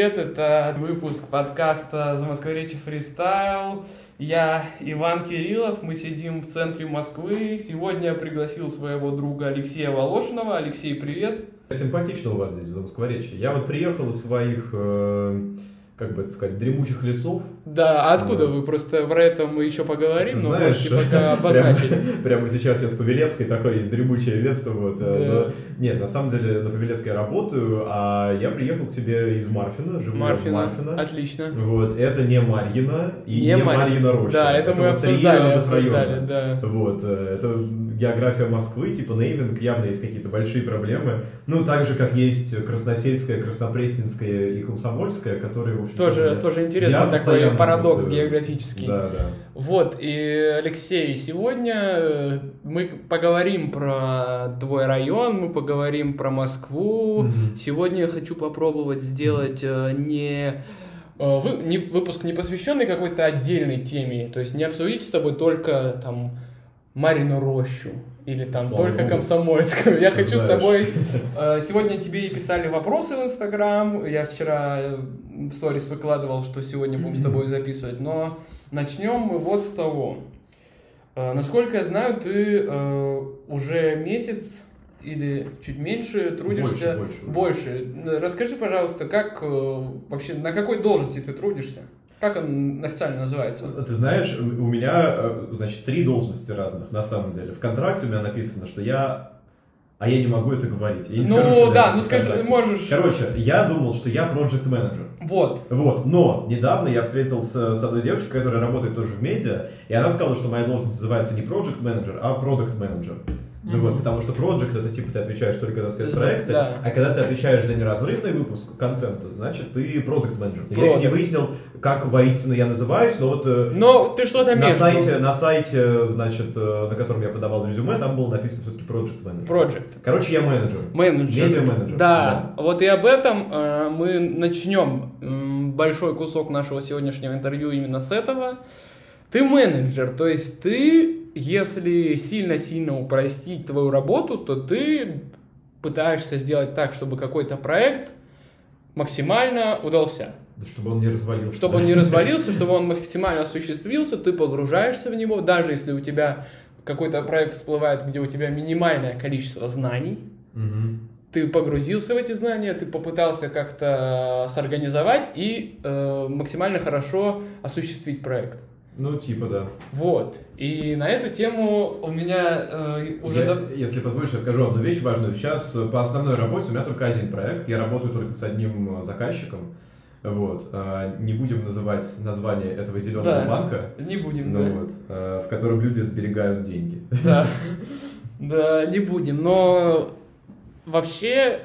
Привет, это выпуск подкаста «За Москворечье фристайл». Я Иван Кириллов, мы сидим в центре Москвы. Сегодня я пригласил своего друга Алексея Волошинова. Алексей, привет. Симпатично у вас здесь, в Замоскворечье. Я вот приехал из своих, э, как бы это сказать, дремучих лесов. Да, а откуда вы? Просто про это мы еще поговорим, Ты но знаешь, можете пока обозначить. Прямо, прямо сейчас я с Павелецкой такой, есть дремучее лесо. Вот, э, Да. но- нет, на самом деле на Павелецкой я работаю, а я приехал к тебе из Марфина, живу Марфина, Марфино. отлично. Вот, это не Марьина и не, Мар- Марьина Роща. Да, это, мы вот обсуждали, обсуждали, района. да. Вот, э, это география Москвы, типа нейминг, явно есть какие-то большие проблемы. Ну, так же, как есть Красносельская, Краснопресненская и Комсомольская, которые, в общем Тоже, тоже интересный такой парадокс тут, э, географический. Да, да. Вот, и, Алексей, сегодня э, мы поговорим про твой район, мы поговорим про Москву. Мгм. Сегодня я хочу попробовать сделать э, не, вы- не выпуск, не посвященный какой-то отдельной теме, то есть не обсудить с тобой только там Марину Рощу или там Слава только богу. Комсомольскую. Я Ты хочу с знаешь. тобой... э, Сегодня тебе писали вопросы в Инстаграм. Я вчера э, в сторис выкладывал, что сегодня будем с тобой записывать. Но начнем мы вот с того. Э, Насколько я знаю, ты уже месяц или чуть меньше трудишься Больше, больше. больше. Расскажи, пожалуйста, как вообще на какой должности ты трудишься? Как он официально называется? Ты знаешь, у меня, э, значит, три должности разных, на самом деле. В контракте у меня написано, что я... А я не могу это говорить. Я не скажу, Ну что да, ну скажи, контракте. можешь. Короче, я думал, что я проект менеджер Вот. Вот, но недавно я встретился с одной девочкой, которая работает тоже в медиа, и она сказала, что моя должность называется не project менеджер, а product менеджер. Ну вот, потому что project это типа ты отвечаешь только за спецпроекты, Да. а когда ты отвечаешь за неразрывный выпуск контента, значит ты product менеджер. Я еще не выяснил, как воистину я называюсь, но вот э, Но ты что-то на сайте, на сайте, значит, э, на котором я подавал резюме, там было написано все-таки project менеджер. Project. Короче, я менеджер. Менеджер. Медиа-менеджер. Да. вот и об этом э, мы начнем большой кусок нашего сегодняшнего интервью именно с этого. Ты менеджер, то есть ты, если сильно-сильно упростить твою работу, то ты пытаешься сделать так, чтобы какой-то проект максимально удался. Да, Чтобы он не развалился. Чтобы он не развалился, чтобы он максимально осуществился, ты погружаешься в него, даже если у тебя какой-то проект всплывает, где у тебя минимальное количество знаний, Мгм. ты погрузился в эти знания, ты попытался как-то сорганизовать и э, максимально хорошо осуществить проект. Ну, типа, да. Вот. И на эту тему у меня э, уже... Я, дав- Если позволишь, я скажу одну вещь важную. Сейчас э, по основной работе у меня только один проект. Я работаю только с одним э, заказчиком. Вот. А, Не будем называть название этого зеленого Да. банка, Не будем, ну да. вот, э, в котором люди сберегают деньги. Да. Да, не будем. Но вообще,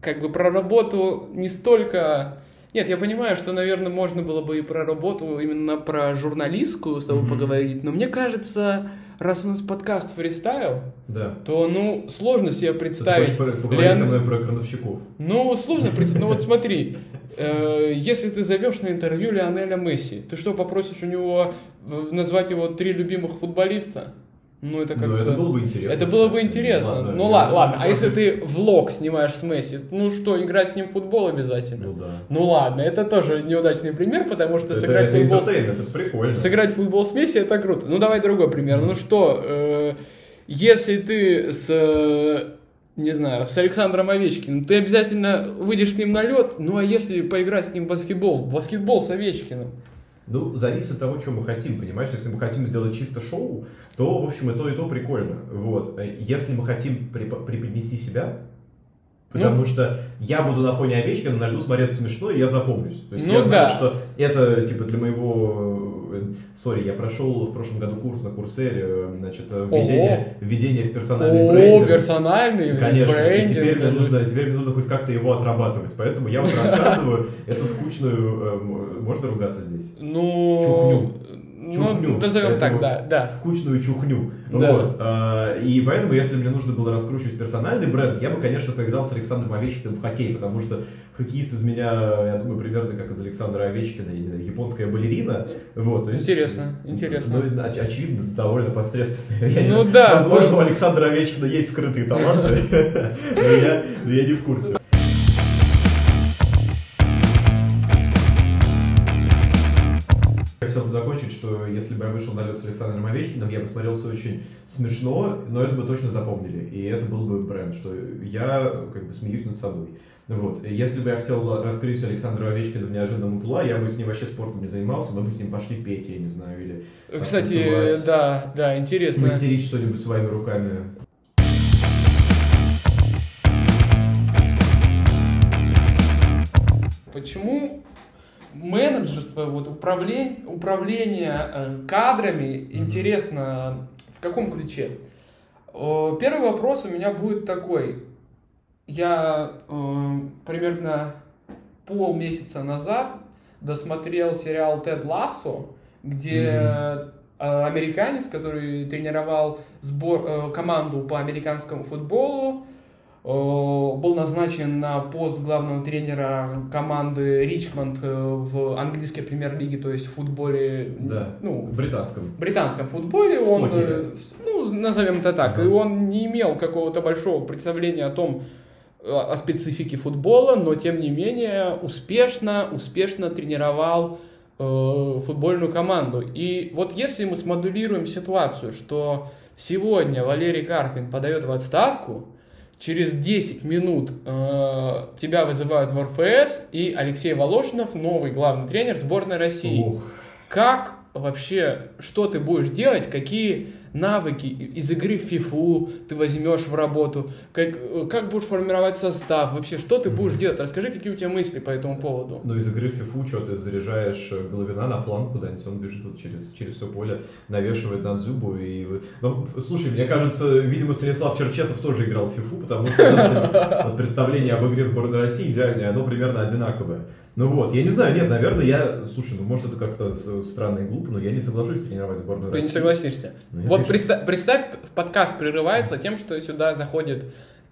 как бы про работу не столько... Нет, я понимаю, что, наверное, можно было бы и про работу, именно про журналистскую с тобой Мгм. поговорить, но мне кажется, раз у нас подкаст фристайл, Да. то, ну, сложно себе Ты представить... пог- поговорить Леон- со мной про крановщиков? Ну, сложно представить. Ну вот смотри, э, если ты зовешь на интервью Лионеля Месси, ты что, попросишь у него э, назвать его три любимых футболиста? Ну, это как-то... Ну, это было бы интересно. Это было бы интересно. Ладно, ну ладно, ладно. А если ты влог снимаешь с Месси, ну что, играть с ним в футбол обязательно? Ну да. Ну ладно, это тоже неудачный пример, потому что Это, сыграть это футбол... это прикольно. Сыграть футбол с Месси это круто. Ну давай другой пример. Ну что, э, если ты с, не знаю, с Александром Овечкиным, ты обязательно выйдешь с ним на лед. Ну а если поиграть с ним в баскетбол, в баскетбол с Овечкиным? Ну, зависит от того, что мы хотим, понимаешь? Если мы хотим сделать чисто шоу, то, в общем, и то, и то прикольно. Вот. Э, Если мы хотим препо- преподнести себя, потому Ну. что я буду на фоне Овечкина на льду смотреться смешно, и я запомнюсь. То есть Ну я знаю, да. что это, типа, для моего... Сори, я прошел в прошлом году курс на Курсере, э, значит, э, введение, введение в персональный О, брендинг. персональный Конечно, и брендинг. теперь мне, даже. нужно, теперь мне нужно хоть как-то его отрабатывать. Поэтому я вот рассказываю эту скучную... э, Можно ругаться здесь? Ну, Чухню. Ну, Чухню. назовем так, да, да. скучную чухню. Да. Вот. А, И поэтому, если мне нужно было раскручивать персональный бренд, я бы, конечно, поиграл с Александром Овечкиным в хоккей, потому что хоккеист из меня, я думаю, примерно как из Александра Овечкина, я не знаю, японская балерина. Вот, то есть- Интересно, интересно. Ну, оч- очевидно, довольно посредственно. Я не- Ну да, Возможно, у Александра Овечкина есть скрытые таланты, но я не в курсе. Что если бы я вышел на лед с Александром Овечкиным, я бы смотрелся очень смешно, но это бы точно запомнили. И это был бы бренд, что я как бы смеюсь над собой. Вот. Если бы я хотел раскрыть Александра Овечкина в неожиданном угла, я бы с ним вообще спортом не занимался, мы бы с ним пошли петь, я не знаю, или Кстати, танцевать, да, да, интересно. Мастерить что-нибудь своими руками. Почему менеджерство, вот управление, управление э, кадрами интересно в каком ключе? Первый вопрос у меня будет такой я э, примерно полмесяца назад досмотрел сериал Тед Лассо, где mm-hmm. американец, который тренировал сбор, э, команду по американскому футболу, был назначен на пост главного тренера команды Ричмонд э, в английской премьер-лиге, то есть в футболе, да, ну, в британском. В британском футболе он, ну, назовем это так, uh-huh. и он не имел какого-то большого представления о том, о специфике футбола, но тем не менее успешно, успешно тренировал э, футбольную команду. И вот если мы смодулируем ситуацию, что сегодня Валерий Карпин подает в отставку, через 10 минут э, тебя вызывают в РФС, и Алексей Волошинов, новый главный тренер сборной России. Ух. Как вообще, что ты будешь делать, какие навыки из игры в FIFA ты возьмешь в работу, как, как будешь формировать состав, вообще, что ты будешь делать? Расскажи, какие у тебя мысли по этому поводу. Ну, из игры в FIFA, что ты заряжаешь э, Головина на фланг куда-нибудь, он бежит вот через, через все поле, навешивает на зубу и... Ну, слушай, мне кажется, видимо, Станислав Черчесов тоже играл в FIFA, потому что представление об игре сборной России идеальное, оно примерно одинаковое. Ну вот, я не знаю, нет, наверное, я, слушай, ну может это как-то странно и глупо, но я не соглашусь тренировать сборную Ты России. не согласишься. Ну, вот представь, представь, подкаст прерывается тем, что сюда заходит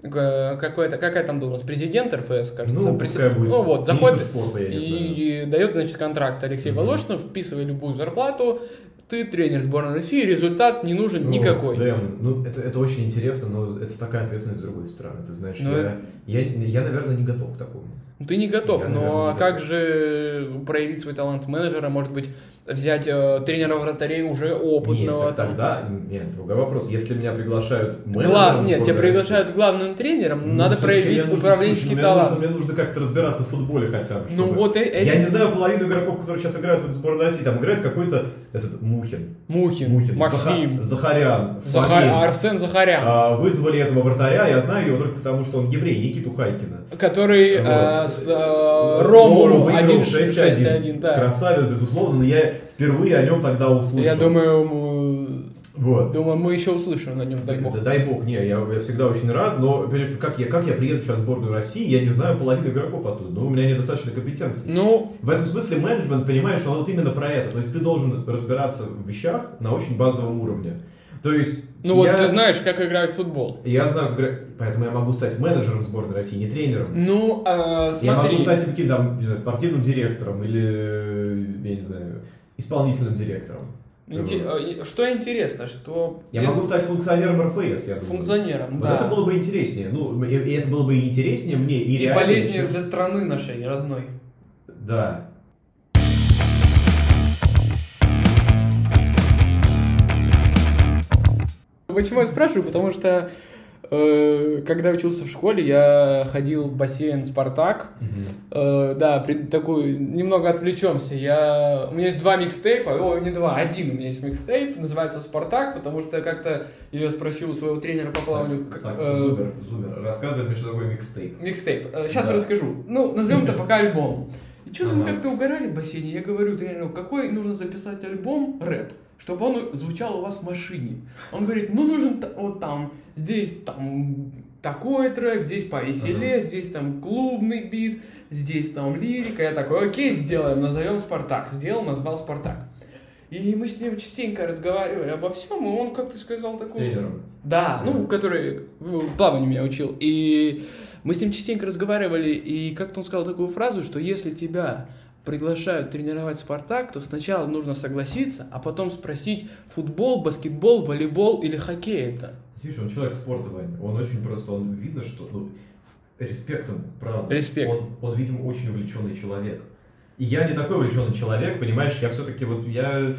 э, какой-то, какая там должность, президент РФС, кажется. Ну, Пред... будет. ну вот, заходит спорта, и, и дает, значит, контракт Алексей mm-hmm. Волошинов, вписывай любую зарплату, ты тренер сборной России, результат не нужен ну, никакой. Дэм, ну это, это очень интересно, но это такая ответственность с другой стороны, ты знаешь, но... Ну, я, я, я, наверное, не готов к такому. Ну, ты не готов, я, но наверное, как готов. же проявить свой талант менеджера, может быть, взять э, тренера вратарей уже опытного. Нет, тогда, нет, другой вопрос. Если меня приглашают менеджером... Гла... Нет, тебя приглашают России, главным тренером, ну, надо проявить нужно, управленческий слушай, талант. Мне нужно, мне нужно как-то разбираться в футболе хотя бы. Ну вот эти... Я не знаю половину игроков, которые сейчас играют в сборной России. Там играет какой-то этот Мухин. Мухин, Мухин. Максим. Захарян. Захар... Арсен Захарян. А, вызвали этого вратаря, я знаю его только потому, что он еврей, Никиту Хайкина. Который вот. а, с а, Рому 1-6-1. Да. Красавец, безусловно, но я впервые о нем тогда услышал. Я думаю, вот. Думаю, мы еще услышим на нем, дай бог. Да, дай бог, не, я, я всегда очень рад, но как я, как я приеду сейчас в сборную России, я не знаю половину игроков оттуда, но у меня недостаточно компетенции. Ну, в этом смысле менеджмент, понимаешь, он вот именно про это. То есть ты должен разбираться в вещах на очень базовом уровне. То есть... Ну я, вот ты знаешь, как играть в футбол. Я знаю, как играть, поэтому я могу стать менеджером сборной России, не тренером. Ну, э, смотри. Я могу стать каким-то, не знаю, спортивным директором или, я не знаю, исполнительным директором. Инте- что интересно, что... Я если... могу стать функционером РФС, я думаю. Функционером, вот да. это было бы интереснее. Ну, и, и это было бы интереснее мне, и, и полезнее для страны нашей, родной. Да. Почему я спрашиваю? Потому что Э, когда учился в школе, я ходил в бассейн «Спартак». Угу. Да, такую, немного отвлечемся. Я, у меня есть два микстейпа, о, не два, один у меня есть микстейп, называется «Спартак», потому что как-то я спросил у своего тренера по плаванию... Так, так э, Зубер, Зубер, рассказывай мне, что такое микстейп. Микстейп, сейчас да. расскажу. Ну, назовем это пока альбом. И что-то ага. мы как-то угорали в бассейне, я говорю тренеру, какой нужно записать альбом, рэп, чтобы он звучал у вас в машине. Он говорит, ну нужен вот там, здесь там такой трек, здесь повеселее, ага. здесь там клубный бит, здесь там лирика. Я такой, окей, сделаем, назовем Спартак. Сделал, назвал Спартак. И мы с ним частенько разговаривали обо всем, и он как-то сказал такой... Да, ну, который плавание меня учил. И мы с ним частенько разговаривали, и как-то он сказал такую фразу, что если тебя приглашают тренировать Спартак, то сначала нужно согласиться, а потом спросить футбол, баскетбол, волейбол или хоккей это. Видишь, он человек спорта, Ваня. Он очень просто, он видно, что, ну, респект ему, правда. Респект. Он, он, видимо, очень увлеченный человек. И я не такой увлеченный человек, понимаешь, я все-таки вот, я...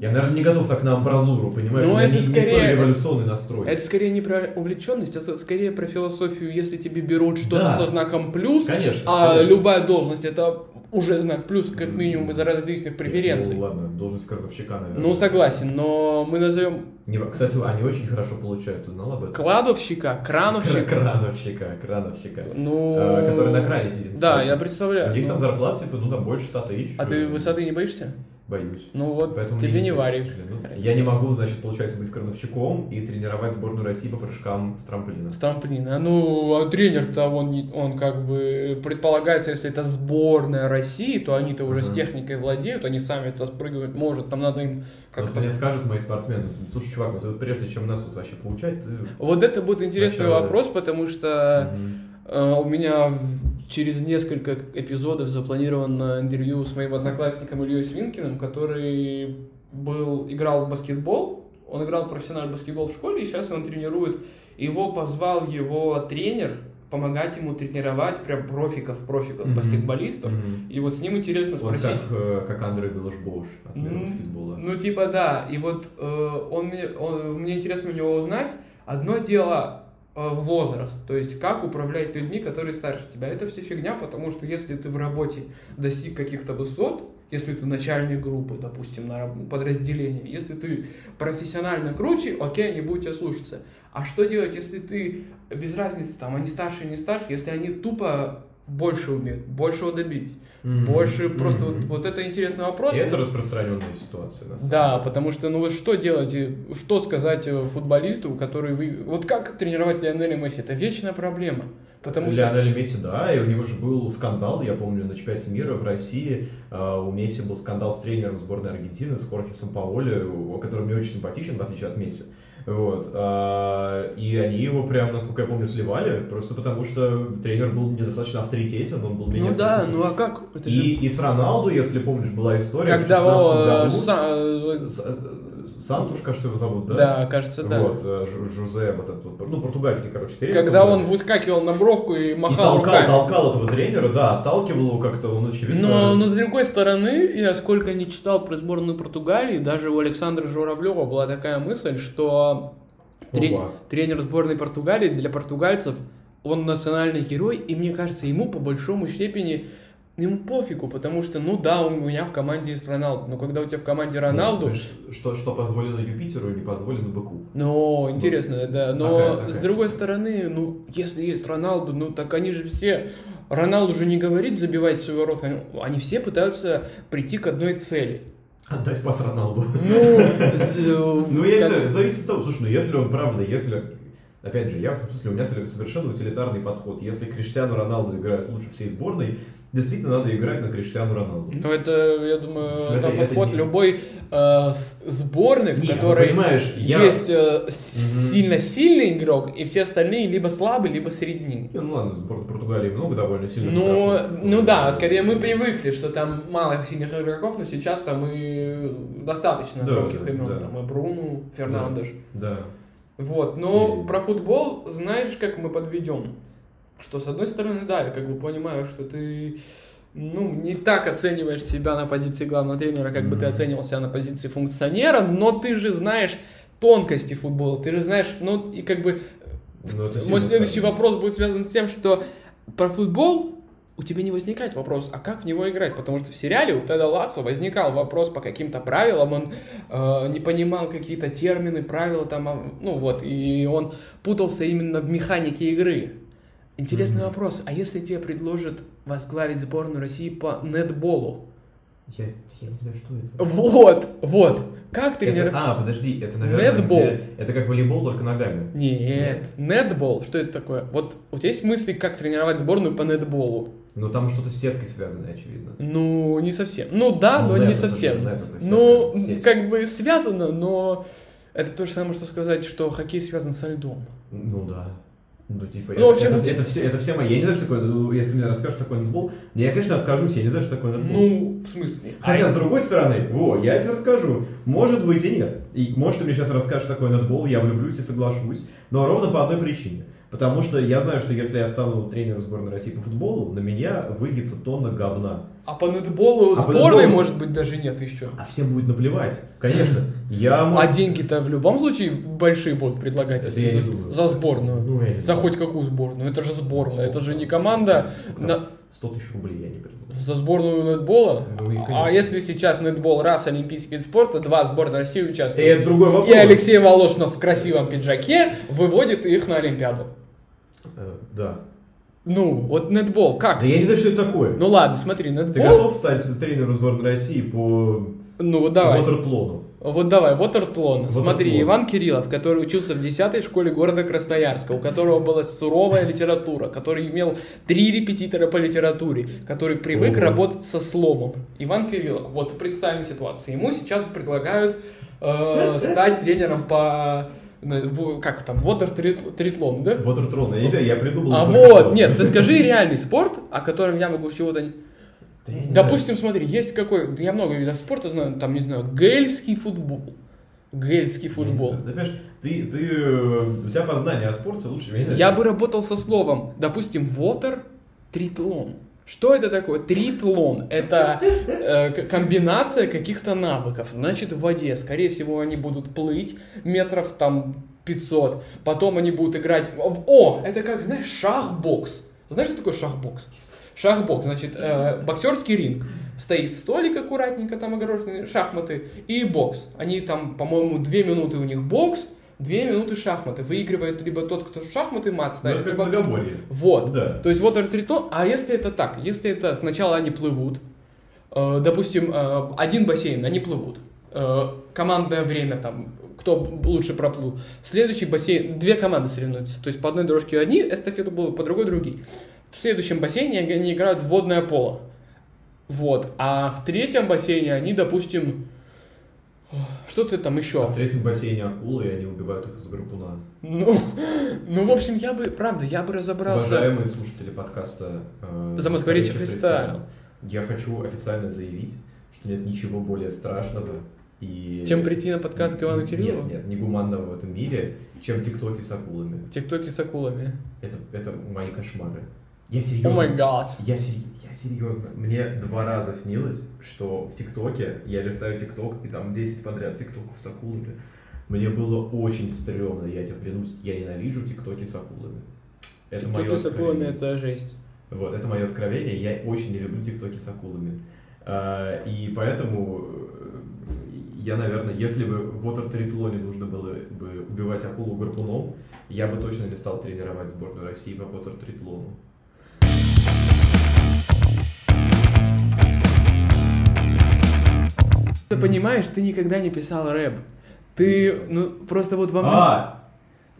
Я, наверное, не готов так на амбразуру, понимаешь? Ну, У меня это не, не скорее- столь революционный настрой. Это скорее не про увлеченность, а скорее про философию. Если тебе берут что-то Да. со знаком плюс, Конечно, а конечно. любая должность это уже знак плюс, как минимум из-за различных преференций. Ну, ладно, должность крановщика, наверное. Ну, согласен, но мы назовем Не- Кстати, они очень хорошо получают, ты знал об этом? кладовщика, Кра- крановщика. Крановщика, крановщика. Ну, Э, который на кране сидит. Да, я У представляю. них Ну, там зарплата, типа, ну, там больше 100 тысяч. А ты высоты не боишься? Боюсь. Ну вот, Поэтому тебе не варик. Ну, Я не могу, значит, получается, быть крановщиком и тренировать сборную России по прыжкам с трамплина. С трамплина. Ну, а тренер-то, он, не- он как бы предполагается, если это сборная России, то они-то уже с Мгм. техникой владеют, они сами это спрыгивать может, там надо им Вот как-то... мне скажут мои спортсмены, слушай, чувак, вот прежде чем нас тут вообще получать, ты... Вот это будет интересный Сначала- вопрос, потому что Мгм. Э, у меня через несколько эпизодов запланировано интервью с моим одноклассником Ильей Свинкиным, который был, играл в баскетбол, он играл профессиональный баскетбол в школе, и сейчас он тренирует. Его позвал его тренер помогать ему тренировать прям профиков, профиков, Мгм. баскетболистов. Мгм. И вот с ним интересно Вот спросить. как, э, как Андрей Виллаш-Боуш от мира М, баскетбола. Ну, типа, да. И вот э, он, мне, он- мне интересно у него узнать. Одно дело возраст, то есть как управлять людьми, которые старше тебя. Это все фигня, потому что если ты в работе достиг каких-то высот, если ты начальник группы, допустим, на подразделении, если ты профессионально круче, окей, они будут тебя слушаться. А что делать, если ты, без разницы, там, они старше, не старше, если они тупо больше умеют, большего добились, Мгм. больше просто Мгм. вот, вот это интересный вопрос. И это распространенная ситуация, на самом Да, деле. потому что, ну вот что делать, и что сказать э, футболисту, который вы... Вот как тренировать Лионеля Месси? Это вечная проблема. Потому что... Лионель Месси, да, и у него же был скандал, я помню, на чемпионате мира в России э, у Месси был скандал с тренером сборной Аргентины, с Хорхе Сампаоли, у- который мне очень симпатичен, в отличие от Месси. Вот. а, И они его прям, насколько я помню, сливали, просто потому что тренер был недостаточно авторитетен, он был менее Ну да, ну а как? Это же... И, и с Роналду, если помнишь, была история Когда в 16 о, году. Са- э, С- э, Сантуш, кажется, его зовут, да? Да, кажется, да. Вот, э, Жу- Жузе, вот этот вот, ну, португальский, короче, тренер. Когда он выскакивал на бровку и и махал толкал, руками. толкал этого тренера, да, отталкивал его как-то, он очевидно... Но, но с другой стороны, я сколько не читал про сборную Португалии, даже у Александра Журавлева была такая мысль, что тре- тренер сборной Португалии для португальцев, он национальный герой, и мне кажется, ему по большому степени ему пофигу, потому что, ну да, у меня в команде есть Роналду, но когда у тебя в команде Роналду, Ну, что, что позволено Юпитеру, не позволено быку. ну, интересно, да, но такая- такая с другой стороны, ну, если есть Роналду, ну, так они же все, Роналду же не говорит забивать свой ворот, они, они все пытаются прийти к одной цели. Отдать пас Роналду. Ну, э, Ну, я не как- знаю, зависит от того, слушай, ну, если он правда, если... Опять же, я в смысле, у меня совершенно утилитарный подход. Если Криштиану Роналду играет лучше всей сборной, действительно надо играть на Криштиану Роналду. Ну, это, я думаю, это, это- это подход не- любой э, сборной, в Не, ну, которой понимаешь, я- есть э, сильно сильный игрок, и все остальные либо слабые, либо середине. Не, ну ладно, в Португалии много довольно сильных Ну, игроков. ну да, скорее мы привыкли, что там мало сильных игроков, но сейчас там и достаточно Да, громких да, имен. да. Там и Бруну, Фернандеш. Да. Вот, но И- про футбол знаешь, как мы подведем? Что с одной стороны, да, я как бы понимаю, что ты ну, не так оцениваешь себя на позиции главного тренера, как бы ты оценивал себя на позиции функционера, но ты же знаешь тонкости футбола, ты же знаешь, ну и как бы Ну, мой следующий сказано. вопрос будет связан с тем, что про футбол у тебя не возникает вопрос, а как в него играть? Потому что в сериале у Теда Лассо возникал вопрос по каким-то правилам, он э, не понимал какие-то термины, правила там, а, ну вот, и он путался именно в механике игры. Интересный Мгм. вопрос, а если тебе предложат возглавить сборную России по нетболу? Я, я не знаю, что это. Вот, вот, как тренер... Это- а, подожди, это, наверное, Нетбол. где- это как волейбол, только ногами. Нет, нетбол, что это такое? Вот у тебя есть мысли, как тренировать сборную по нетболу? Но там что-то с сеткой связано, очевидно. Ну, не совсем. Ну да, Ну, но нет, не совсем. нет, Ну, сеть. как бы связано, но это то же самое, что сказать, что хоккей связан со льдом. Ну да. Ну, типа, Ну, в общем, это, это, все, это все мои. Я не знаю, что такое, ну, если мне расскажешь, что такое нетбол, я, конечно, откажусь, я не знаю, что такое нетбол. Ну, в смысле? Хотя, А, с другой стороны, во, я тебе расскажу. Может быть и нет. И может, ты мне сейчас расскажешь, что такое нетбол, я влюблюсь и соглашусь. Но ровно по одной причине. Потому что я знаю, что если я стану тренером сборной России по футболу, на меня выльется тонна говна. А по нетболу А сборной, нетболу- может быть, даже нет еще. А всем будет наплевать. Конечно. Я, А может, деньги-то в любом случае большие будут предлагать Это если за, за сборную. Не за хоть какую сборную. Это же сборная, это же не команда. на- 100 тысяч рублей я не придумал. За сборную нетбола? Ну и, а если сейчас нетбол раз олимпийский вид спорта, два сборная России И участвуют. это другой вопрос. И Алексей Волошинов в красивом пиджаке выводит их на Олимпиаду. Э, Да. Ну, вот нетбол, как? Да я не знаю, что это такое. Ну ладно, смотри, Ты нетбол. готов стать тренером сборной России по Ну давай. ватерплону? Вот давай, Watertlon. Watertlon. Смотри, Иван Кириллов, который учился в 10 школе города Красноярска, у которого была суровая литература, который имел три репетитора по литературе, который привык Ого. работать со словом. Иван Кириллов, вот представим ситуацию. Ему сейчас предлагают э, стать тренером по как там, water трит- тритлон, да? Ватертрон, я не знаю, я придумал. А вот, нет, ты скажи реальный спорт, о котором я могу чего-то. Да Допустим, смотри, есть какой, я много видов спорта знаю, там, не знаю, гельский футбол. Гельский знаю. футбол. Знаю. Да, понимаешь, ты, ты, э, у тебя познание о спорте лучше. Я, не знаю. Я бы работал со словом, допустим, water тритлон. Что это такое? Тритлон. Это э, комбинация каких-то навыков. Значит, в воде, скорее всего, они будут плыть метров там 500. Потом они будут играть... О, это как, знаешь, шах-бокс. Знаешь, что такое шах-бокс? Шах-бокс, значит, э, боксерский ринг. Стоит столик аккуратненько, там огороженные шахматы, и бокс. Они там, по-моему, две минуты у них бокс, две минуты шахматы. Выигрывает либо тот, кто в шахматы мат Ну, ставит, либо многоборье. вот. Да. То есть вот тритон, а если это так, если это сначала они плывут, э, допустим, э, один бассейн, они плывут, э, командное время там, кто лучше проплыл, следующий бассейн, две команды соревнуются, то есть по одной дорожке одни эстафету плывут, по другой другие. В следующем бассейне они- играют в водное поло. Вот. А в третьем бассейне они, допустим, что ты там А еще? в третьем бассейне акулы, и они убивают их из гарпуна. Ну, ну, в общем, я бы, правда, я бы разобрался. Уважаемые слушатели подкаста э, Замоскворечье «Замоскворечье фристайл». Я хочу официально заявить, что нет ничего более страшного и... Чем прийти на подкаст к Ивану Нет, Кириллову? Нет, не гуманного в этом мире, чем тиктоки с акулами. Тиктоки с акулами. Это, это мои кошмары. Я О серьезно. май гад. Я, сер- я серьезно. Мне два раза снилось, что в ТикТоке я листаю ТикТок, и там 10 подряд ТикТоков с акулами. Мне было очень стрёмно, я тебе клянусь, я ненавижу ТикТоки с акулами. Это мое Тиктоки с акулами это жесть. Вот, это мое откровение, я очень не люблю ТикТоки с акулами. А, и поэтому э, я, наверное, если бы в Water Триатлоне нужно было бы убивать акулу гарпуном, я бы точно не стал тренировать сборную России по Water Триатлону. Ты понимаешь, ты никогда не писал рэп. Ты, ну, просто вот во мне... А!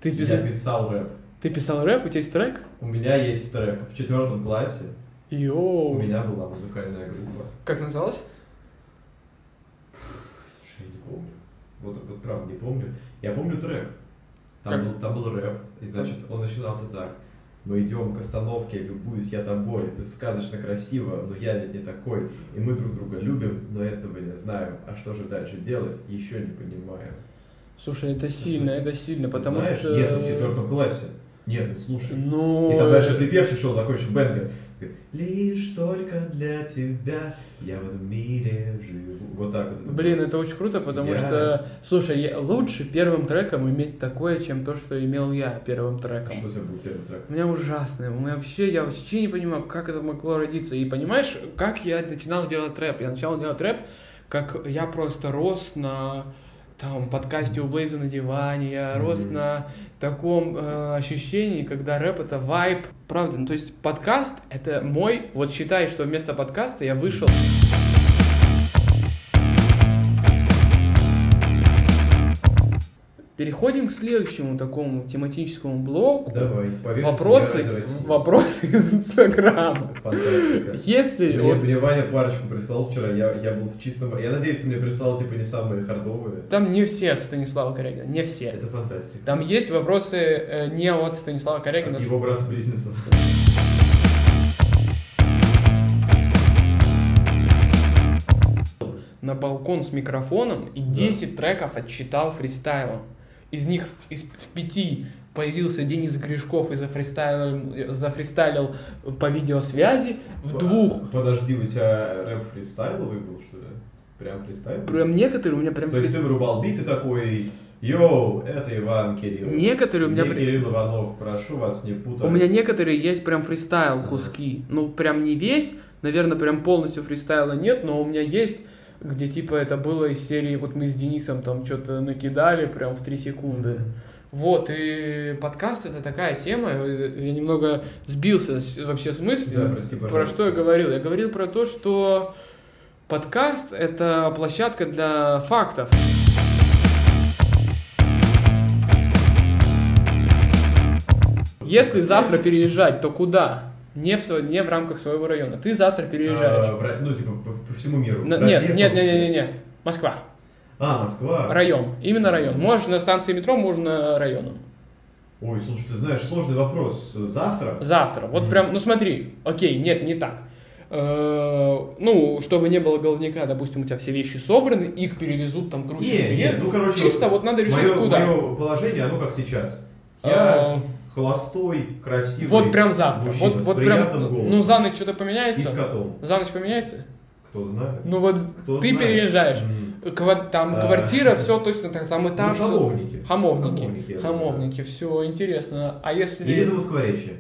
Ты, Я писал, писал рэп. ты писал рэп, у тебя есть трек? У меня есть трек. В четвертом классе у Йоу. меня была музыкальная группа. Как называлось? Слушай, я не помню. Вот, вот правда не помню. Я помню трек. Там, Как? был, там был рэп. И значит, он начинался так. Мы идем к остановке, любуюсь я тобой, ты сказочно красиво, но я ведь не такой. И мы друг друга любим, но этого не знаем. А что же дальше делать, еще не понимаю. Слушай, это сильно, это сильно, потому Знаешь? что... Нет, в четвертом классе. Нет, ну слушай. Ну... И там дальше припевчик шел такой еще бенгер. Лишь только для тебя я в этом мире живу. Вот так вот. Блин, это очень круто, потому Я- что, слушай, я- лучше первым треком иметь такое, чем то, что имел я первым треком. Что у тебя был первый трек? У меня ужасное. У меня вообще, я вообще не понимаю, как это могло родиться. И понимаешь, как я начинал делать рэп? Я начал делать рэп, как я просто рос на там подкасте у Блейза на диване, я Мгм. рос на таком э, ощущении, когда рэп это вайб. Правда, ну то есть подкаст это мой, вот считай, что вместо подкаста я вышел. Переходим к следующему такому тематическому блоку. Давай, Вопросы, вопросы из Инстаграма. Фантастика. Если Мне, вот мне Ваня парочку прислал вчера, я, я был в чистом... Я надеюсь, ты мне прислал, типа, не самые хардовые. там не все от Станислава Корягина, не все. Это фантастика. Там есть вопросы э, не от Станислава Корягина. От его брата-близнеца. на балкон с микрофоном и 10 треков отчитал фристайлом. Из них из, в пяти появился Денис Гришков и зафристайлил, зафристайлил по видеосвязи в двух. Подожди, у тебя рэп фристайловый был, что ли? Прям фристайл? Прям некоторые у меня прям... То есть ты вырубал бит и такой, йоу, это Иван Кирилл. Некоторые у меня... Я при- Кирилл Иванов, прошу вас не путать. У меня некоторые есть прям фристайл куски. Ну, прям не весь, наверное, прям полностью фристайла нет, но у меня есть, где типа это было из серии, вот мы с Денисом там что-то накидали прям в 3 секунды. Вот, и подкаст это такая тема, я немного сбился вообще с мысли. Да, прости, Про что я говорил? Я говорил про то, что подкаст это площадка для фактов. Если завтра переезжать, то куда? Не в, не в рамках своего района. Ты завтра переезжаешь. А, ну, типа, по, по всему миру. На- Россия нет, нет, нет, нет, нет, нет. Москва. А, Москва. Район. Именно район. Можешь на станции метро, можно районом. Ой, слушай, ты знаешь, сложный вопрос. Завтра? Завтра. Вот Мгм. прям, ну смотри, окей, нет, не так. Э, Ну, чтобы не было головника, допустим, у тебя все вещи собраны, их перевезут там грузчик. Не, не, ну, короче, Чисто вот надо решить, мое, куда. мое положение, оно как сейчас. Я А, холостой, красивый. Вот прям завтра. мужчина Вот, с вот прям, приятным голосом. ну за ночь что-то И с поменяется? котом. За ночь поменяется? Кто знает. Ну вот Кто ты знает. переезжаешь. Ква- Там А. квартира, все точно так, там этаж. Ну, хамовники. Хамовники. Хамовники, Хамовники, все интересно. А если... Или за Москворечье.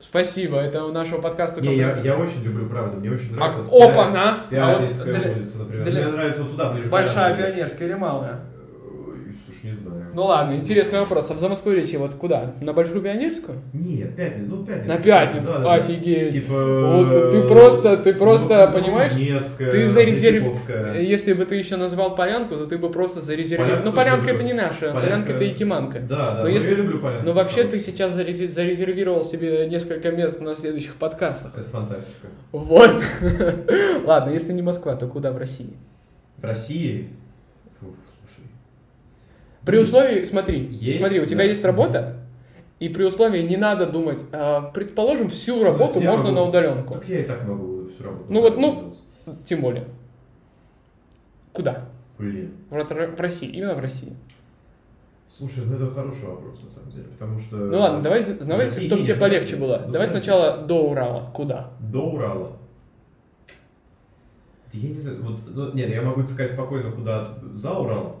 Спасибо, это у нашего подкаста. Не, я, я очень люблю, правда, мне очень А, нравится. вот опа, на! А вот Пионерская для- улица, например. для- Мне нравится вот туда, ближе Большая пионерская или малая? Ой, Слушай, не знаю. Ну ладно, интересный вопрос. А в Замоскворечье вот куда? На Большую пионерскую? Нет, пятницу, ну пятницу. На пятницу, Да, да, да. офигеть. Типа... Вот ты просто, ты просто, ну, понимаешь? Кузнецкая, Ты зарезервировал. Если бы ты еще назвал полянку, то ты бы просто зарезервировал. Полянку Ну, полянка это не наша, Полянка- полянка это Якиманка. Да, да, Но если- я люблю полянку. Но вообще ты сейчас зарез- зарезервировал себе несколько мест на следующих подкастах. Это фантастика. Вот. Ладно, если не Москва, то куда в России? В России... При условии, смотри, Есть, смотри, у тебя да. есть работа, и при условии не надо думать, а, предположим, всю работу я можно могу- на удаленку. Так я и так могу всю работу. Ну вот, ну- делать. Тем более. Куда? Блин. В, России, именно в России. Слушай, ну это хороший вопрос, на самом деле, потому что... Ну ладно, давай, давай России чтобы тебе полегче нет. было. Ну, Давай подожди. сначала до Урала. Куда? До Урала. Я не знаю, вот, ну, нет, я могу сказать спокойно, куда за Урал.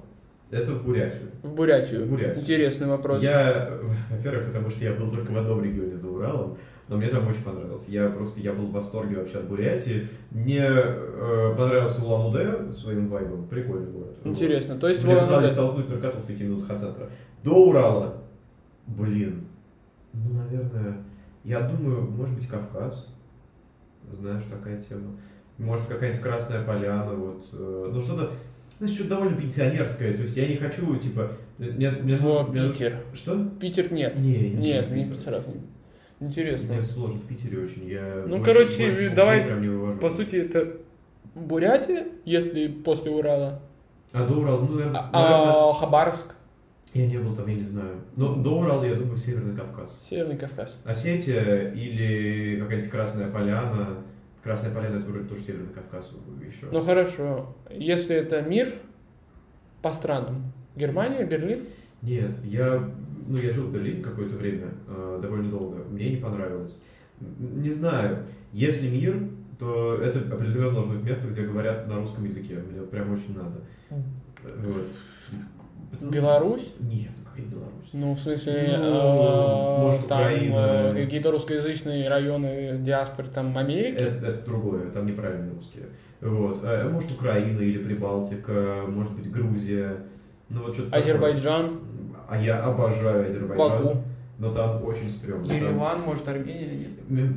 Это в Бурятию. В Бурятию. В Бурятию. Интересный вопрос. Я, во-первых, потому что я был только в одном регионе за Уралом, но мне там очень понравилось. Я просто, я был в восторге вообще от Бурятии. Мне э, понравился Улан-Удэ своим вайбом. Прикольный город. Интересно. То есть Мне вот- пытались столкнуть наркоту в пяти минутах от центра. До Урала. Блин. Ну, наверное, я думаю, может быть, Кавказ. Знаешь, такая тема. Может, какая-нибудь Красная Поляна, вот. э, Ну, что-то, знаешь, что-то довольно пенсионерское. То есть я не хочу, типа... Мне, мне, Во, мне- Питер. Что? Питер нет. Не, не, Нет, не не Питер. Интересно. Мне сложно в Питере очень. Я Ну, больше- короче, больше давай, прям не вывожу. По сути, это Бурятия, если после Урала. А до Урала, ну, наверное, А, а Хабаровск, я не был там, я не знаю. Но до Урала, я думаю, Северный Кавказ. Северный Кавказ. Осетия или какая-нибудь Красная Поляна. Красная Поляна это вроде тоже Северный Кавказ еще. Ну хорошо, если это мир по странам, Германия, Берлин, Нет, я, ну, я жил в Берлине какое-то время, э, довольно долго. Мне не понравилось. Не знаю, если мир, то это определенно должно быть место, где говорят на русском языке. Мне прям очень надо. Вот. Беларусь, Нет, ну какая Беларусь? ну в смысле Ну, э, может, там Украина. э, какие-то русскоязычные районы диаспоры там Америки. Это, это другое, там неправильные русские. Вот. А, Может, Украина или Прибалтика, может быть, Грузия. Ну, вот что-то такое. Азербайджан, А я обожаю Азербайджан. Баку, Но там очень стрёмно. Там- Ереван, может Армения, нет?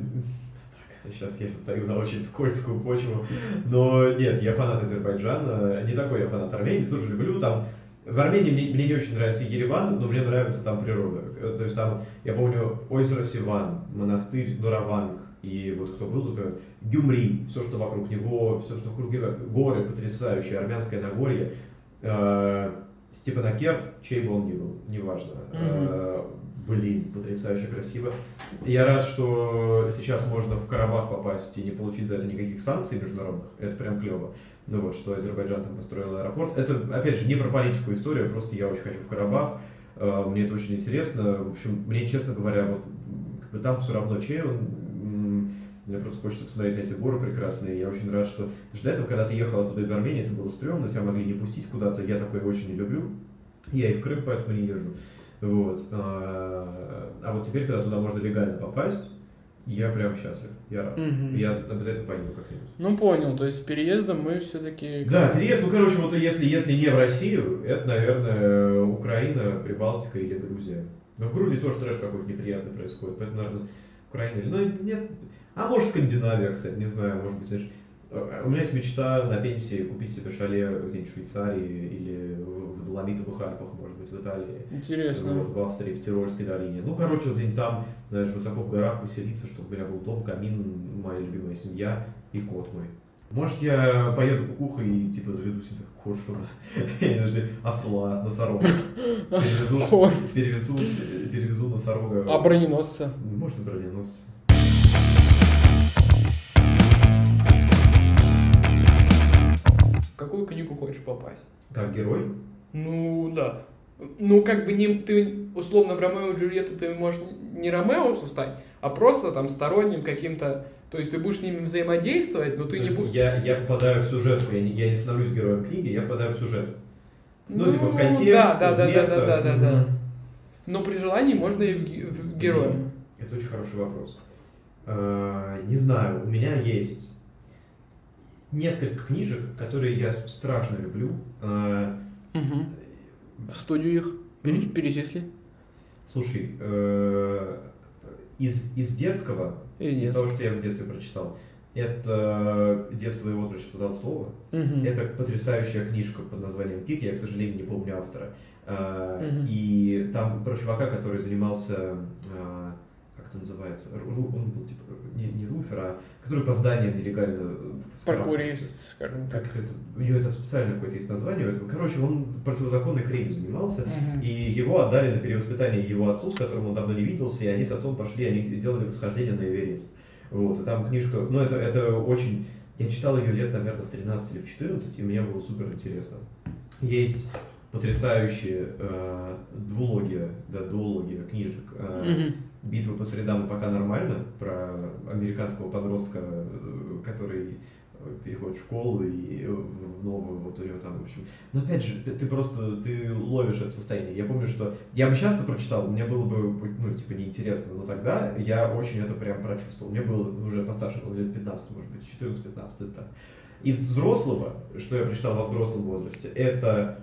Сейчас я стою на очень скользкую почву. Но нет, я фанат Азербайджана. Не такой я фанат Армении, тоже люблю. Там в Армении мне, мне не очень нравится Ереван, но мне нравится там природа. Э, То есть там, я помню, озеро Сиван, монастырь Дураванг, и вот кто был например, Гюмри, все, что вокруг него, все, что вокруг него, горы потрясающие, армянское Нагорье, э, Степанакерт, чей бы он ни был, неважно. Э, блин, потрясающе красиво. Я рад, что сейчас можно в Карабах попасть и не получить за это никаких санкций международных. Это прям клево. Ну вот, что Азербайджан там построил аэропорт. Это, опять же, не про политику история, просто я очень хочу в Карабах. Э, Мне это очень интересно. В общем, мне, честно говоря, вот как бы там все равно чей он, мне просто хочется посмотреть на эти горы прекрасные. Я очень рад, что... Потому что до этого, когда ты ехал оттуда из Армении, это было стрёмно, тебя могли не пустить куда-то. Я такое очень не люблю. Я и в Крым поэтому не езжу. Вот. А а вот теперь, когда туда можно легально попасть, я прям счастлив. Я рад. Мгм. Я обязательно поеду как-нибудь. Ну понял, то есть с переездом мы все-таки... Да, переезд, ну, короче, вот если, если не в Россию, это, наверное, Украина, Прибалтика или Грузия. Но в Грузии тоже трэш какой-то неприятный происходит, поэтому, наверное, Украина или... Ну, нет... А может, Скандинавия, кстати, не знаю, может быть, знаешь... э, У меня есть мечта на пенсии купить себе шале где-нибудь в Швейцарии или в Доломитовых Альпах, быть, в Италии. Интересно. Вот, в Австрии, в Тирольской долине. Ну, короче, вот где-нибудь там, знаешь, высоко в горах поселиться, чтобы у меня был дом, камин, моя любимая семья и кот мой. Может, я поеду кукухой и, типа, заведу себе коршуна, осла, носорога. Перевезу, перевезу, перевезу носорога. А броненосца? Может, и броненосца. В какую книгу хочешь попасть? Как герой? Ну, да. Ну, как бы не, ты, условно, в Ромео и Джульетту ты можешь не Ромеусу стать, а просто там сторонним каким-то... То есть ты будешь с ними взаимодействовать, но ты То не будешь... я, я попадаю в сюжетку, я не, я не становлюсь героем книги, я попадаю в сюжет. Ну, типа, в контекст, Да, да, да, место. да, да, да, да. Но при желании можно и в, в героем. Это очень хороший вопрос. Э, Не знаю, у меня есть несколько книжек, которые я страшно люблю. Мгм. В студию их пере- перечисли. Слушай, э, из, из детского, из нет? того, что я в детстве прочитал, это «Детство и отрочество Толстого». Мгм. Это потрясающая книжка под названием «Пик», я, к сожалению, не помню автора. Мгм. И там про чувака, который занимался, э, как это называется, он был типа, не, не руфер, а который по зданиям нелегально Паркурист, скажем так. Как это, у него это специально какое-то есть название у этого. Короче, он противозаконной хренью занимался. Мгм. И его отдали на перевоспитание его отцу, с которым он давно не виделся, и они с отцом пошли, они делали восхождение на Эверест. Вот, и там книжка, ну это, это очень, я читал ее лет, наверное, в 13 или в 14, и мне было супер интересно. Есть потрясающая э, двулогия, да, дуология книжек, э, Мгм. «Битва по средам пока нормально», про американского подростка, э, который переходит в школу и э, в новую, вот у него там, в общем. Но опять же, ты просто, ты ловишь это состояние. Я помню, что я бы сейчас это прочитал, мне было бы, ну, типа, неинтересно, но тогда я очень это прям прочувствовал. Мне было уже постарше, было лет 15, может быть, 14-15, это так. Из взрослого, что я прочитал во взрослом возрасте, это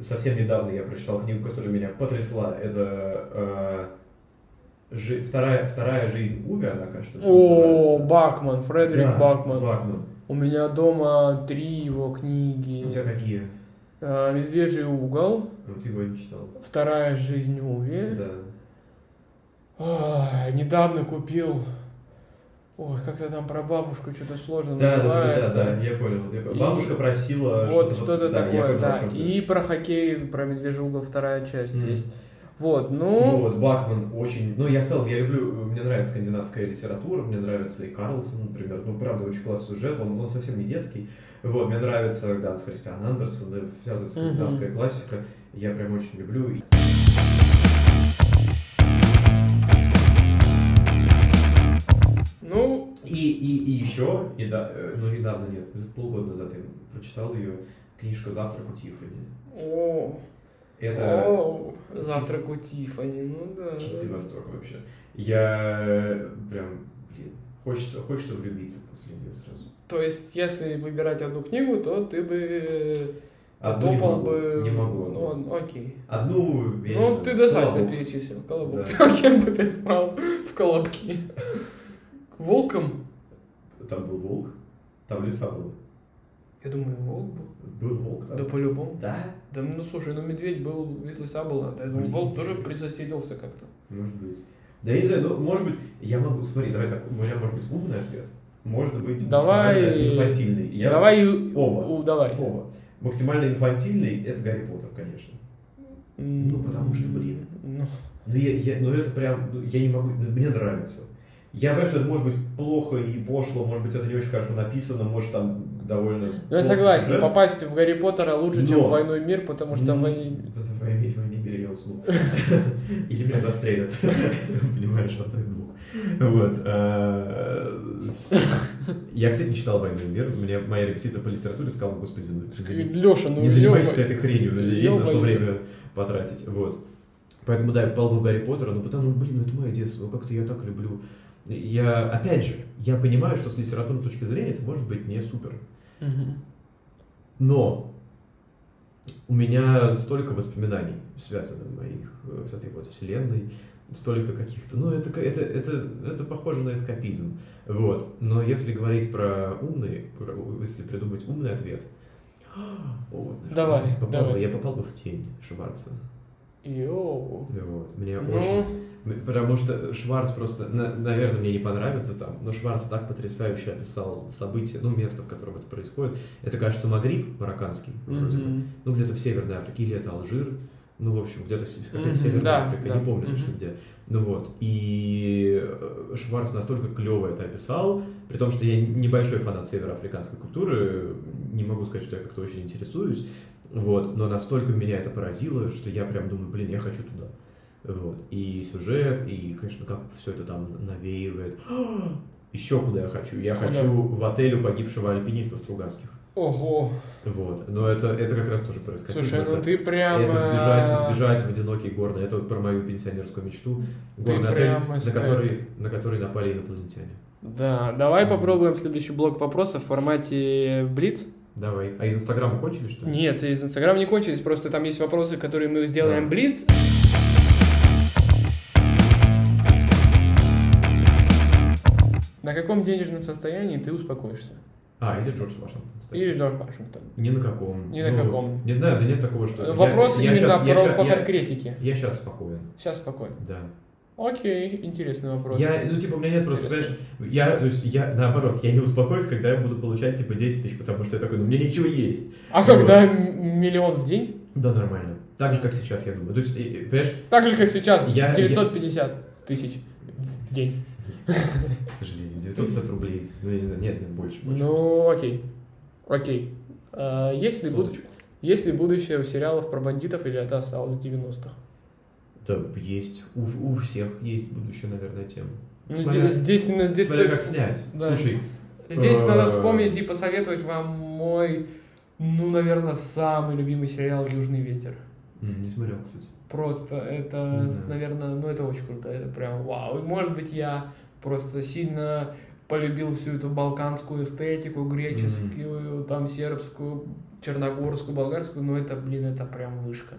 совсем недавно я прочитал книгу, которая меня потрясла. Это э, жи- вторая, вторая жизнь Уви, она, кажется, О, называется. Бакман, Фредерик Да, Бакман. Бакман. У меня дома три его книги. У тебя какие? А, Медвежий угол, Ну, ты его не читал. Вторая жизнь Уви. Да. Ой, недавно купил. Ой, как-то там про бабушку что-то сложно Да, да, да, да, называется. да, я понял. я. И- Бабушка просила Вот что-то да, я такое, понял, да. И про хоккей, про Медвежий угол вторая часть Мгм. есть. Вот, ну, Вот, Бакман очень... Ну, я в целом, я люблю... Мне нравится скандинавская литература, мне нравится и Карлсон, например. Ну, правда, очень классный сюжет, он, он совсем не детский. Вот, мне нравится Ганс Христиан Андерсон, да, вся эта скандинавская классика. Я прям очень люблю. И- ну, И, и, и еще, неда- э, ну, недавно, нет, полгода назад я прочитал ее, книжка «Завтрак у Тиффани». о, Это... о, завтрак у Тиффани, ну да. Чистый восторг вообще. Я прям, блин, хочется, хочется влюбиться после нее сразу. То есть, если выбирать одну книгу, то ты бы Одну не могу, бы... не могу Ну, одну. окей. Одну, я ну, ты достаточно колобок. перечислил. Колобок. Да. Кем бы ты стал в Колобке? Волком? Там был волк, там лиса была. Я думаю, волк был. Был волк там. Да по-любому. Да? Да, ну слушай, ну медведь был, ведь лиса была. Да, я думаю, Блин. волк тоже присоседился как-то. Может быть. Да я не знаю, ну, может быть, я могу, смотри, давай так, у меня может быть умный ответ, может быть Давай. максимально инфантильный. Я- Давай, Оба. у- давай. Оба. Максимально инфантильный это Гарри Поттер, конечно. Ну, потому что, блин. Ну, Ну, я, я- ну это прям, ну, я не могу, ну, мне нравится. Я понимаю, что это может быть плохо и пошло, может быть, это не очень хорошо написано, может, там довольно... ну, я согласен, сюжет. попасть в Гарри Поттера лучше, чем Но- в Войну и мир, потому что в войне... и мире» я усну. Или меня застрелят. Понимаешь, одно из двух. Вот. э, Я, кстати, не читал «Войну и мир». Мне моя репетитор по литературе сказала, господи, ну, Леша, ну не занимайся этой хренью, есть на что время потратить. Вот. Поэтому, да, я попал бы в Гарри Поттера, но потому, блин, ну это мое детство, как-то я так люблю. Я, опять же, я понимаю, что с литературной точки зрения это может быть не супер. Мгм. Но у меня столько воспоминаний связано моих э, с этой вот вселенной, столько каких-то, ну это, это, это, это похоже на эскапизм, вот. Но если говорить про умный, про- если придумать умный ответ, о, знаешь, Давай, я попал, давай. Я попал бы в тень Шварца. Йоу. Вот. Мне Ну, очень Потому что Шварц просто, на- наверное, мне не понравится там, но Шварц так потрясающе описал события, ну, место, в котором это происходит. Это, кажется, Магриб марокканский, вроде бы. мгм. ну, где-то в Северной Африке, или это Алжир, ну, в общем, где-то какая-то Мгм, Северная да, Африка, да, не помню точно мгм. где. Ну вот, и э, Шварц настолько клево это описал, при том, что я небольшой фанат североафриканской культуры, не могу сказать, что я как-то очень интересуюсь, вот, но настолько меня это поразило, что я прям думаю, блин, я хочу туда. Вот. И сюжет, и, конечно, как все это там навеивает. Еще куда я хочу? Я Куда? хочу в отель у погибшего альпиниста Стругацких. Ого. Вот. Но это, это как раз тоже про эскапизм. Слушай, ну Это- ты прям... это сбежать, сбежать в одинокий горный. Это вот про мою пенсионерскую мечту. Горный отель, прям на который, на который напали инопланетяне. Да, давай попробуем следующий блок вопросов в формате Блиц. Давай. А из Инстаграма кончили, что ли? Нет, из Инстаграма не кончились, просто там есть вопросы, которые мы сделаем Да. Блиц. На каком денежном состоянии ты успокоишься? А, или Джордж Вашингтон, кстати. Или Джордж Вашингтон? Ни на каком. Ни на Ну, каком. Не знаю, да нет такого, что... я- Вопрос я именно я про, щас- по я- конкретике. Я сейчас спокоен, Сейчас спокойно. да. Окей, интересный вопрос. Я, ну, типа, у меня нет просто, Интересно. знаешь, я, то есть, я, наоборот, я не успокоюсь, когда я буду получать, типа, 10 тысяч, потому что я такой, ну, меня ничего есть. А когда м- миллион в день? Да, нормально. Так же, как сейчас, я думаю. То есть, понимаешь, Так же, как сейчас, Я- 950 тысяч в день. к сожалению, 950 рублей, ну, я не знаю, нет, нет, больше. больше. Ну, окей. Окей. А, есть, ли буд- Соточку. есть ли будущее у сериалов про бандитов или это осталось в 90-х? Да, есть. У, у всех есть будущее, наверное, тема. Ну, Смотря- здесь, здесь, ну, Смотря как снять. да. Слушай, здесь э, надо вспомнить и посоветовать вам мой, ну, наверное, самый любимый сериал «Южный ветер». не смотрел, кстати. Просто это, наверное, ну это очень круто, это прям вау. И может быть я просто сильно полюбил всю эту балканскую эстетику, греческую, там сербскую, черногорскую, болгарскую, но это, блин, это прям вышка.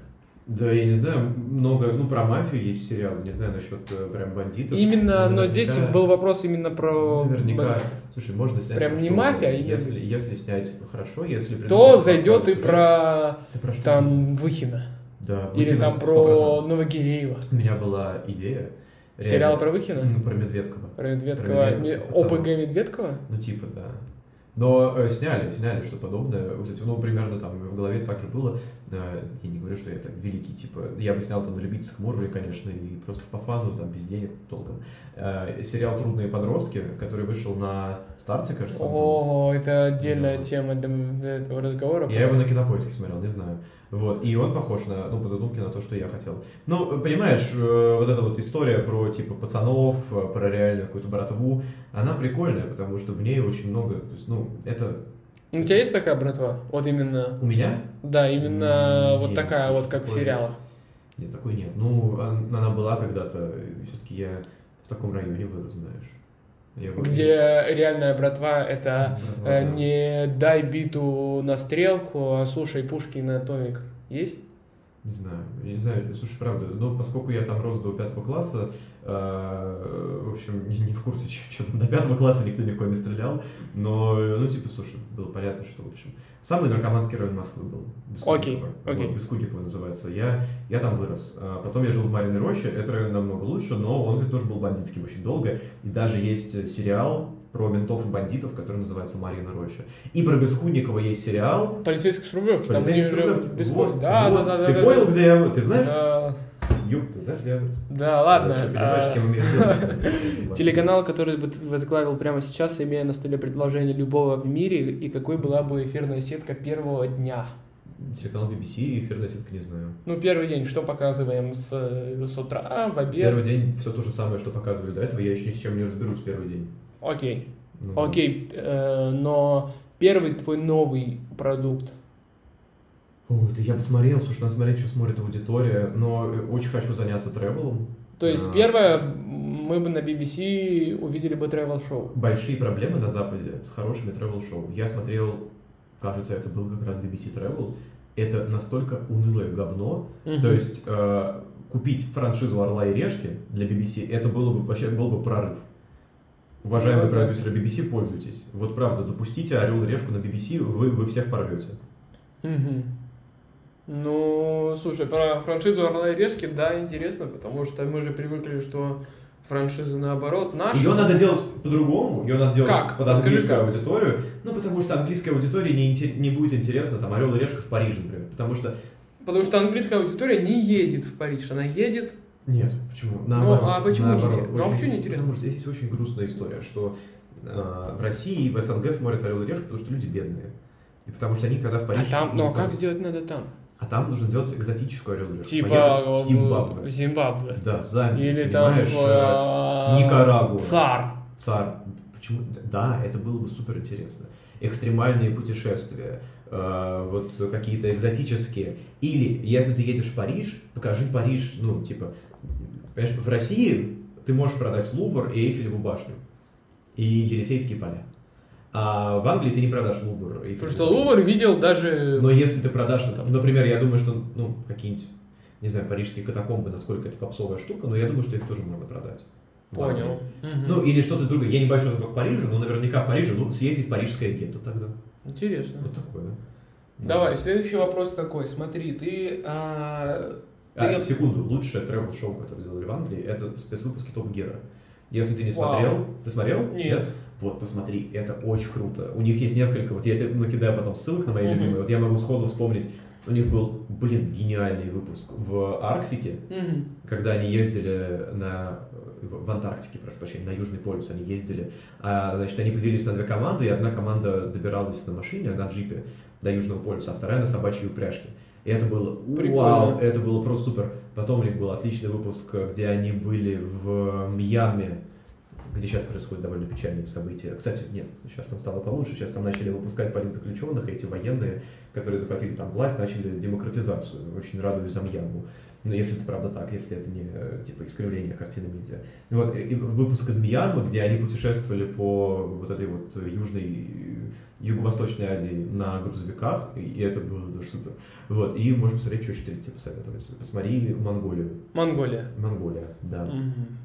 Да, я не знаю, много, ну, про мафию есть сериал, не знаю насчет э, прям бандитов. Именно, но Наверняка- здесь был вопрос именно про Наверняка. бандитов. Слушай, можно снять Прям не мафия, а именно- Если, если снять хорошо, если... То зайдет и про Ты про что? там Выхина. Да, Или Выхина, там 100%. про Новогиреева. У меня была идея. Сериал реально, про Выхина? Ну, про Медведкова. Про Медведкова. Про Медведкова. ОПГ Медведкова? Ну, типа, да. Но э, сняли, сняли что подобное. Вот эти, ну, примерно там в голове так же было. Э, я не говорю, что я так великий, типа, я бы снял там на любительском уровне, конечно, и просто по фану, там, без денег толком. Э, сериал «Трудные подростки», который вышел на старте, кажется. О, это отдельная тема для, для этого разговора. Я его на кинопоиске смотрел, не знаю. Вот, и он похож на, ну, по задумке на то, что я хотел. Ну, понимаешь, э, вот эта вот история про, типа, пацанов, э, про реальную какую-то братву, она прикольная, потому что в ней очень много, то есть, ну, это У тебя есть такая братва? Вот именно, у меня? да, именно М, вот нет, такая вот, как в такое- сериалах. Нет, такой нет. Ну, он- она была когда-то, все-таки я в таком районе вырос, знаешь. Я Где реальная братва это Братва, э, да. не дай биту на стрелку, а слушай Пушкин атомик. Есть? Не знаю, я не знаю, слушай, правда, ну, поскольку я там рос до пятого класса, э, в общем, не, не в курсе, что там до пятого класса никто ни в кого не стрелял, но, ну, типа, слушай, было понятно, что, в общем, самый наркоманский район Москвы был. Бескудниково. Вот, Бескудниково называется. Я, я там вырос. А Потом я жил в Мариной роще, это район намного лучше, но он кстати, тоже был бандитским очень долго, и даже есть э, сериал про ментов и бандитов, который называется «Марина роща». И про Бескудникова есть сериал, Полицейский с Рублевки, Полицейский с Рублевки. без Вот. Да, вот. да, да, Ты да, понял, да. где я... Ты знаешь? Да, Юг, ты знаешь, где я вырос? да, ладно. Вообще понимаешь, а, с кем? Телеканал, который бы ты возглавил прямо сейчас, имея на столе предложение любого в мире, и какой была бы эфирная сетка первого дня? Телеканал BBC, эфирная сетка не знаю. Ну, первый день что показываем с, с утра, в обед? Первый день все то же самое, что показывали до этого, я еще ни с чем не разберусь первый день. Окей. Ну, Окей, э, но первый твой новый продукт. О, да я бы смотрел, слушай, надо смотреть, что смотрит аудитория, но э, очень хочу заняться тревелом. То есть А. первое, мы бы на BBC увидели бы travel шоу. Большие проблемы на Западе с хорошими тревел-шоу. Я смотрел, кажется, это был как раз BBC Travel. Это настолько унылое говно. То есть э, купить франшизу Орла и Решки для BBC, это было бы вообще был бы прорыв. Уважаемые Ну, продюсеры BBC, пользуйтесь. Вот правда, запустите Орел и Решку на BBC, вы, вы всех порвете. Мгм. Ну, слушай, про франшизу Орла и Решки, да, интересно, потому что мы же привыкли, что франшиза наоборот наша. Ее надо делать по-другому, ее надо делать Как? под английскую как. аудиторию. Ну, потому что английской аудитории не, не будет интересно там Орел и Решка в Париже, например. Потому что Потому что английская аудитория не едет в Париж, она едет... Нет, почему? а почему не наоборот. интересно? Ну, а почему не интересно? Потому что здесь есть очень грустная история, что э, в России и в СНГ смотрят Орел и Решку, потому что люди бедные. И потому что они когда в Париж... А там, не ну а как сделать надо там? А там нужно делать экзотическую Орел. Типа Поехать в Зимбабве. Зимбабве. Да, Замбия, Или там понимаешь, в, э, а, Никарагуа. Цар. Царь. Почему? Да, это было бы супер интересно. Экстремальные путешествия, э, вот какие-то экзотические. Или, если ты едешь в Париж, покажи Париж, ну, типа, понимаешь, в России ты можешь продать Лувр и Эйфелеву башню, и Елисейские поля. А в Англии ты не продашь Лувр Эйфелеву Потому что. Лувр видел даже... Но если ты продашь, там, например, я думаю, что, ну, какие-нибудь, не знаю, парижские катакомбы, насколько это попсовая штука, но я думаю, что их тоже можно продать. Понял. Мгм. Ну, или что-то другое. Я не большой знаток Парижа, но наверняка в Париже, ну, съездить в парижское гетто тогда. Интересно. Вот такое, да. Давай, следующий вопрос такой. Смотри, ты... а, А, ты- секунду, лучшее тревел-шоу, которое сделали в Англии, это спецвыпуски Топ Гера. Если ты не Вау. смотрел, ты смотрел? Нет. Вот, посмотри, это очень круто. У них есть несколько, вот я тебе накидаю потом ссылок на мои Мгм. любимые, вот я могу сходу вспомнить, у них был, блин, гениальный выпуск в Арктике, Мгм. когда они ездили на в в Антарктике, прошу прощения, на Южный полюс они ездили. А, значит, они поделились на две команды, и одна команда добиралась на машине, на джипе до Южного полюса, а вторая на собачьей упряжке. И это было Прикольно. вау, это было просто супер. Потом у них был отличный выпуск, где они были в Мьянме, где сейчас происходят довольно печальные события. Кстати, нет, сейчас там стало получше, сейчас там начали выпускать политзаключенных, и эти военные, которые захватили там власть, начали демократизацию. Очень радуюсь за Мьянму. Но если это правда так, если это не типа искривление картины медиа. Вот, и выпуск из Мьянмы, где они путешествовали по вот этой вот южной, юго-восточной Азии на грузовиках, и это было тоже супер. Вот, и можешь посмотреть, что еще третье посоветовать. Посмотри Монголию. Монголия. Монголия, да. Мгм.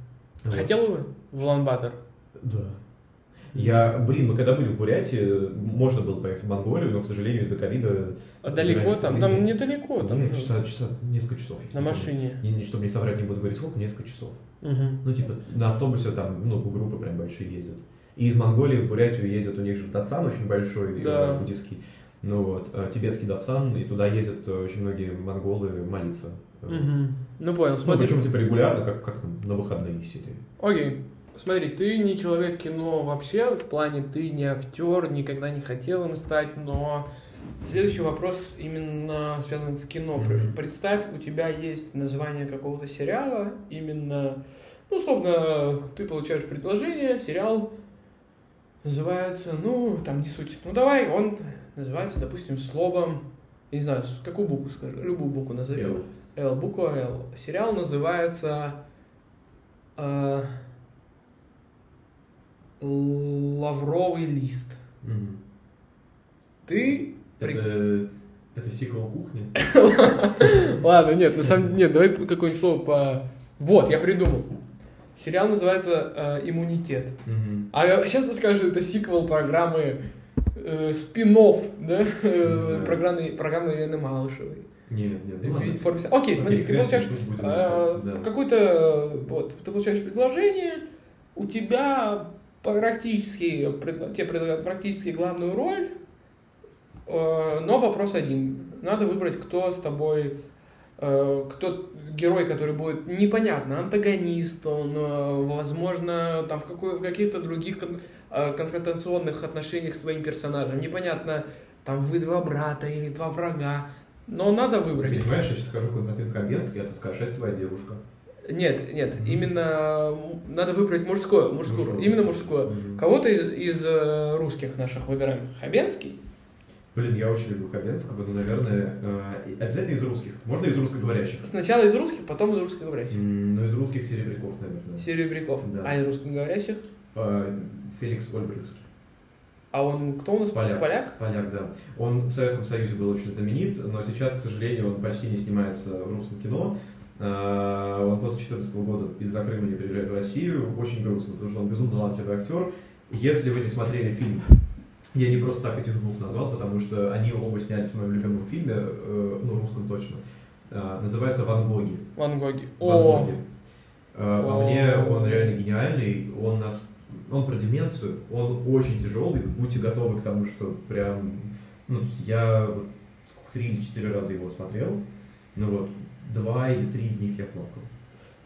Вот. Хотел бы в Улан-Батор? Да. Я, блин, мы когда были в Бурятии, можно было поехать в Монголию, но, к сожалению, из-за ковида... А далеко там? Да Там недалеко. Там Нет, часа, часа, несколько часов. на машине. Не, не, чтобы не соврать, не буду говорить сколько, несколько часов. Мгм. Ну, типа, на автобусе там, ну, группы прям большие ездят. И из Монголии в Бурятию ездят, у них же Датсан очень большой, Да. э, буддийский. Ну вот, э, тибетский Датсан, и туда ездят э, очень многие монголы молиться. Мгм. Ну понял, Ну, смотри. причем, типа, регулярно, как, как на выходные сидели. Окей. Смотри, ты не человек кино вообще, в плане ты не актер, никогда не хотел им стать, но следующий вопрос именно связан с кино. Мгм. Представь, у тебя есть название какого-то сериала, именно, ну, условно, ты получаешь предложение, сериал называется, ну, там не суть, ну, давай, он называется, допустим, словом, не знаю, какую букву скажи, любую букву назови. Эл. Л, буква Л. Сериал называется э, Лавровый лист. Мгм. Ты... Это, это сиквел кухни? Ладно, нет, на самом нет, давай какое-нибудь слово по... Вот, я придумал. Сериал называется э, «Иммунитет». Мгм. А сейчас скажешь, это сиквел программы э, спин-офф, да? Знаю. программы, программы Елены Малышевой. Нет, нет. В ну форме... Окей, смотри, ты получаешь написано, да. какой-то... Вот, ты получаешь предложение, у тебя практически... пред- Тебе предлагают практически главную роль, э, но вопрос один. Надо выбрать, кто с тобой... э, Кто герой, который будет непонятно, антагонист, он, э, возможно, там в, какой, в каких-то других кон- э, конфронтационных отношениях с твоим персонажем. Непонятно, там вы два брата или два врага. Но надо Ты выбрать. понимаешь, я сейчас скажу Константин Хабенский, а ты скажешь, это твоя девушка. Нет, нет, Мгм. именно надо выбрать мужское, мужскую, Мужское. именно мужское. Мгм. Кого-то из, из, русских наших выбираем. Хабенский? Блин, я очень люблю Хабенского, но, наверное, э, обязательно из русских. Можно из русскоговорящих? Сначала из русских, потом из русскоговорящих. Ну, из русских серебряков, наверное. Серебряков. Да. А из русскоговорящих? Э, Феликс Ольбрихский. А он кто у нас? Поляк. Поляк? Поляк, да. Он в Советском Союзе был очень знаменит, но сейчас, к сожалению, он почти не снимается в русском кино. А, Он после 2014 года из-за Крыма не приезжает в Россию. Очень грустно, потому что он безумно талантливый актер. Если вы не смотрели фильм, я не просто так этих двух назвал, потому что они оба снялись в моем любимом фильме, э, ну, русском точно. А, Называется «Ван Гоги». Ван Гоги. Ван О, Гоги. А, По О. мне он реально гениальный, он нас, он про деменцию, он очень тяжелый, будьте готовы к тому, что прям, ну, я три или четыре раза его смотрел, ну вот, два или три из них я плакал.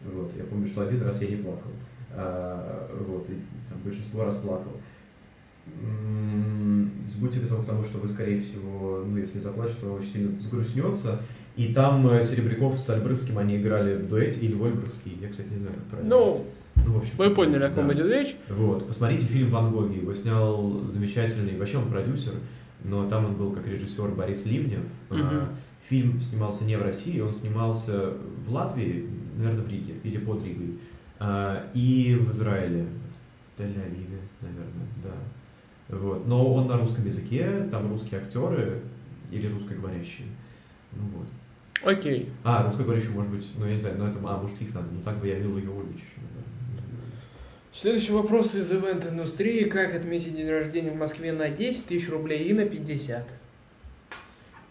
Вот, я помню, что один раз я не плакал. А, вот, и там большинство раз плакал. М, Будьте готовы к тому, что вы, скорее всего, ну, если заплачете, то очень сильно взгрустнется. И там э, Серебряков с Альбрывским они играли в дуэте, или Ольбрывский, я, кстати, не знаю, как правильно. ну, ну, в общем, вы поняли, о ком да. идет речь. Вот, посмотрите фильм «Ван Гоги», его снял замечательный, вообще он продюсер, но там он был как режиссер Борис Ливнев. А, Фильм снимался не в России, он снимался в Латвии, наверное, в Риге или под Ригой, а, и в Израиле, в Тель-Авиве, наверное, да. Вот. Но он на русском языке, там русские актеры или русскоговорящие. Ну вот. Окей. А, русскоговорящие, может быть, ну я не знаю, но это, а, может их надо, ну так бы я Йовович еще, наверное. Следующий вопрос из ивент-индустрии. Как отметить день рождения в Москве на 10 тысяч рублей и на 50?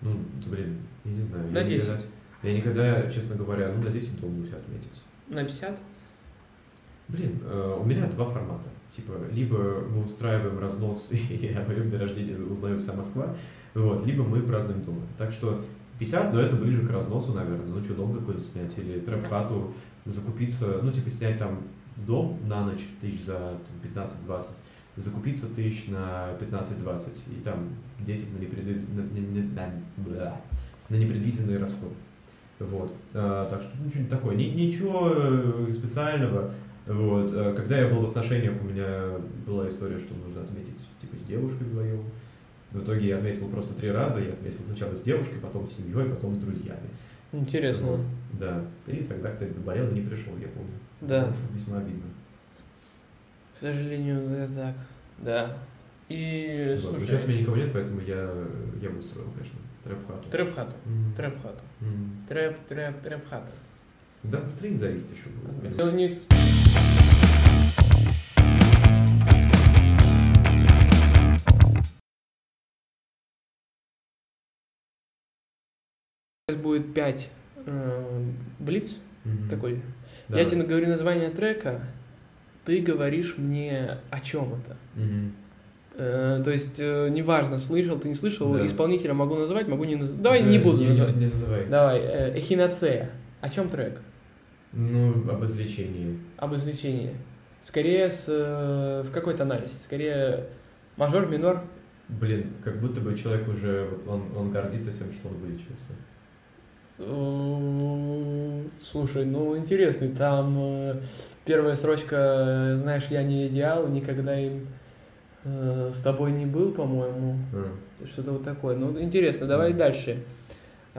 Ну, да, блин, я не знаю. На я 10. Никогда, я никогда, честно говоря, ну, на 10 думаю все отметить. На 50? Блин, э, у меня два формата. Типа, либо мы устраиваем разнос, и о моем дне рождения узнает вся Москва, вот, либо мы празднуем дома. Так что 50, но это ближе к разносу, наверное. Ну, что, дом какой-нибудь снять, или трэп-хату закупиться, ну, типа, снять там дом на ночь тысяч за там, 15-20, закупиться тысяч на 15-20, и там 10 на, непреды- на, на- на- на- непредвиденные расходы. Вот. А, так что ну, не такое. Ни- ничего э, специального. Вот. А, Когда я был в отношениях, у меня была история, что нужно отметить типа с девушкой вдвоем. В итоге я отметил просто три раза. Я отметил сначала с девушкой, потом с семьей, потом с друзьями. Интересно. Вот. Да. И тогда, кстати, заболел и не пришел, я помню. Да. Весьма обидно. К сожалению, это так. Да. И. Но слушай, Сейчас у меня никого нет, поэтому я, я бы устроил, конечно, трэп-хату. трэп-хату. М. Трэп-хату. М. Трэп, трэп, трэп-хата. Да, настроение зависит еще. не с- Сейчас будет 5 блиц Мгм. такой. Да. Я тебе говорю название трека, ты говоришь мне о чем это. Мгм. Э, то есть, э, неважно, слышал ты не слышал, Да. исполнителя могу называть, могу не называть. Давай Да, не буду не, называть. Не называй. Давай, э, Эхиноцея. О чем трек? Ну, об излечении. Об излечении. Скорее с... э, в какой тональности? Скорее мажор, минор? Блин, как будто бы человек уже, он, он гордится тем, что он вылечился. Слушай, ну интересный. Там э, первая строчка, знаешь, я не идеал, никогда им э, с тобой не был, по-моему. Что-то вот такое. Ну, интересно, давай Мгм. дальше.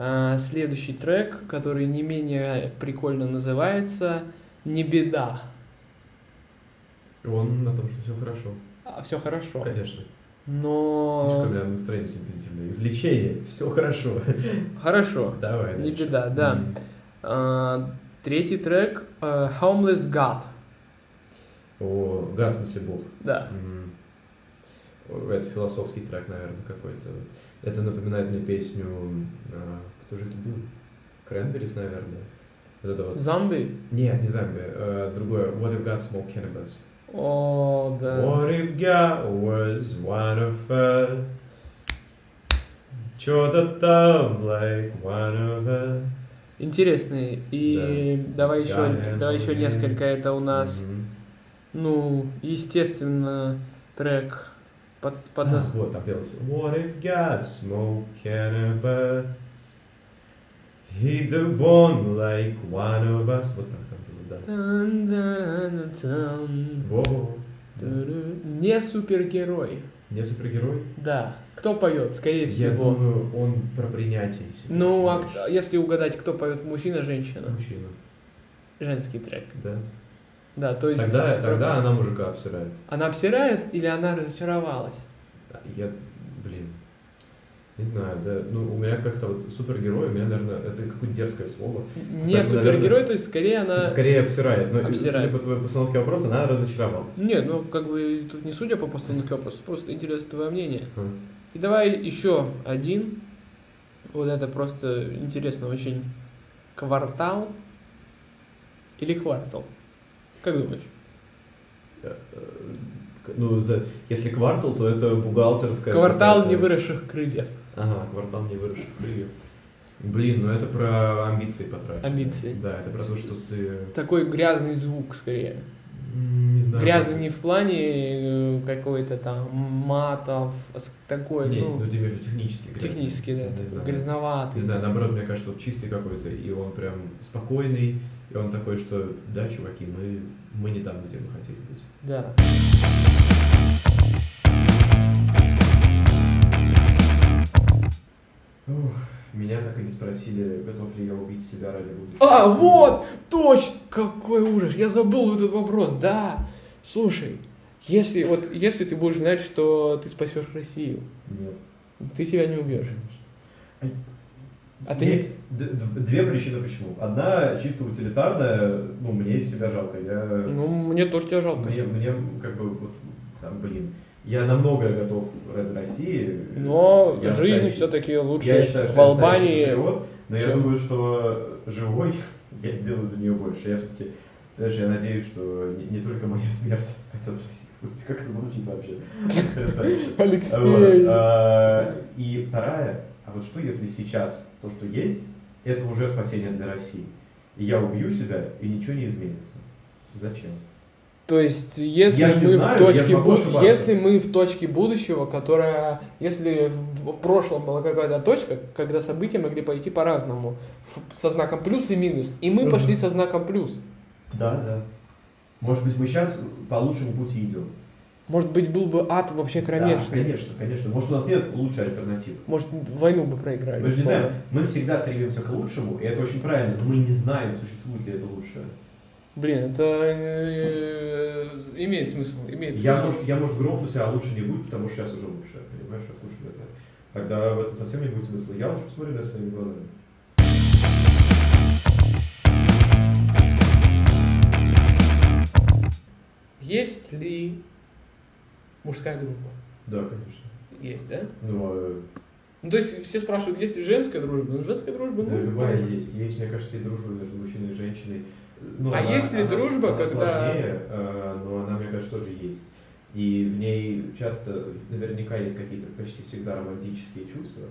А, следующий трек, который не менее прикольно называется «Не беда». Он о том, что все хорошо. А, все хорошо. Конечно. Но... Слишком, меня настроение все позитивное. Излечение, все хорошо. Хорошо. Давай. Не дальше. беда, да. М. А, третий трек э, «Homeless God». О, да, в смысле Бог. Да. О, Это философский трек, наверное, какой-то. Это напоминает мне песню... а, Кто же это был? Кренберис, наверное. Вот это вот. «Зомби». Нет, не зомби. а, Другое. What if God smoked cannabis? О, да. What if God was one of us? Что-то там, like one of us. Интересный. И давай еще, Да, давай еще да. несколько. Это у нас, Мгм. ну, естественно, трек под, под А, вот, там пелось. What if God smoked cannabis? He the born like one of us. Вот так там было, да. Во-во-во. Не супергерой. Не супергерой? Да. Кто поет, скорее Я всего? думаю, он про принятие себя. Ну, а если угадать, кто поет, мужчина, женщина? Мужчина, Женский трек. да. Да, то есть... Тогда, тогда она мужика обсирает. Она обсирает или она разочаровалась? Я, блин, не знаю, да, ну, у меня как-то вот супергерой, у меня, наверное, это какое-то дерзкое слово. Не Так, супергерой, наверное, то есть скорее она... Скорее обсирает, но Обсирает. судя по твоей постановке вопроса, она разочаровалась. Нет, ну как бы тут не судя по постановке вопроса, просто интересно твое мнение. Хм. И давай еще один. Вот это просто интересно очень. Квартал или квартал? Как думаешь? Э, э, Ну, за- если квартал, то это бухгалтерская... Квартал какая-то- невыросших крыльев. Ага, квартал не выросших крыльев. Блин, ну это про амбиции потрачено. Амбиции. Да, это про то, что ты... Такой грязный звук скорее. Не знаю. Грязный не в плане э, какой-то там матов, такой, Не, ну, ну ты между технически грязный. технически, да, Не знаю. грязноватый. Не знаю, наоборот, мне кажется, вот чистый какой-то, и он прям спокойный, и он такой, что да, чуваки, мы, мы не там, где мы хотели быть. Да. Ух, меня так и не спросили, готов ли я убить себя ради будущего. А, вот! Точно! Какой ужас! Я забыл этот вопрос, да! Слушай, если, вот, если ты будешь знать, что ты спасешь Россию, Нет. ты себя не убьешь. А ты не- Есть д- две причины почему. Одна чисто утилитарная, ну, мне себя жалко. Я, Ну, мне тоже тебя жалко. мне, мне как бы, вот, там, блин, я на многое готов ради России. Но Я жизнь все-таки лучше Я считаю, что в я Албании. патриот, но я чем- думаю, что живой я сделаю для нее больше. Я все-таки, знаешь, я надеюсь, что не, не только моя смерть спасет Россию. Господи, как это звучит вообще? Алексей! А, И вторая, а вот что если сейчас то, что есть, это уже спасение для России? И я убью себя, и ничего не изменится. Зачем? То есть, если мы знаю, в точке бу- если мы в точке будущего, которая, если в, прошлом была какая-то точка, когда события могли пойти по-разному, со знаком плюс и минус, и мы пошли со знаком плюс. Да, да. Может быть, мы сейчас по лучшему пути идем. Может быть, был бы ад вообще Да, кромешный. конечно, конечно. Может, у нас нет лучшей альтернативы. Может, войну бы проиграли. Мы же не знаем, мы всегда стремимся к лучшему, и это очень правильно, но мы не знаем, существует ли это лучшее. Блин, это э, имеет смысл. Имеет Я, смысл. может, я, может, грохнусь, а лучше не будет, потому что сейчас уже лучше. Понимаешь, откуда я знаю. Тогда в этом совсем не будет смысла. Я лучше посмотрю на своими глазами. Есть ли мужская дружба? Да, конечно. Есть, да? Но э, Ну, то есть все спрашивают, есть ли женская дружба? Ну, женская дружба, да, ну, любая там- есть. Есть, мне кажется, и дружба между мужчиной и женщиной. Ну, А есть ли дружба, она когда- сложнее, э, но она, мне кажется, тоже есть. И в ней часто, наверняка, есть какие-то почти всегда романтические чувства.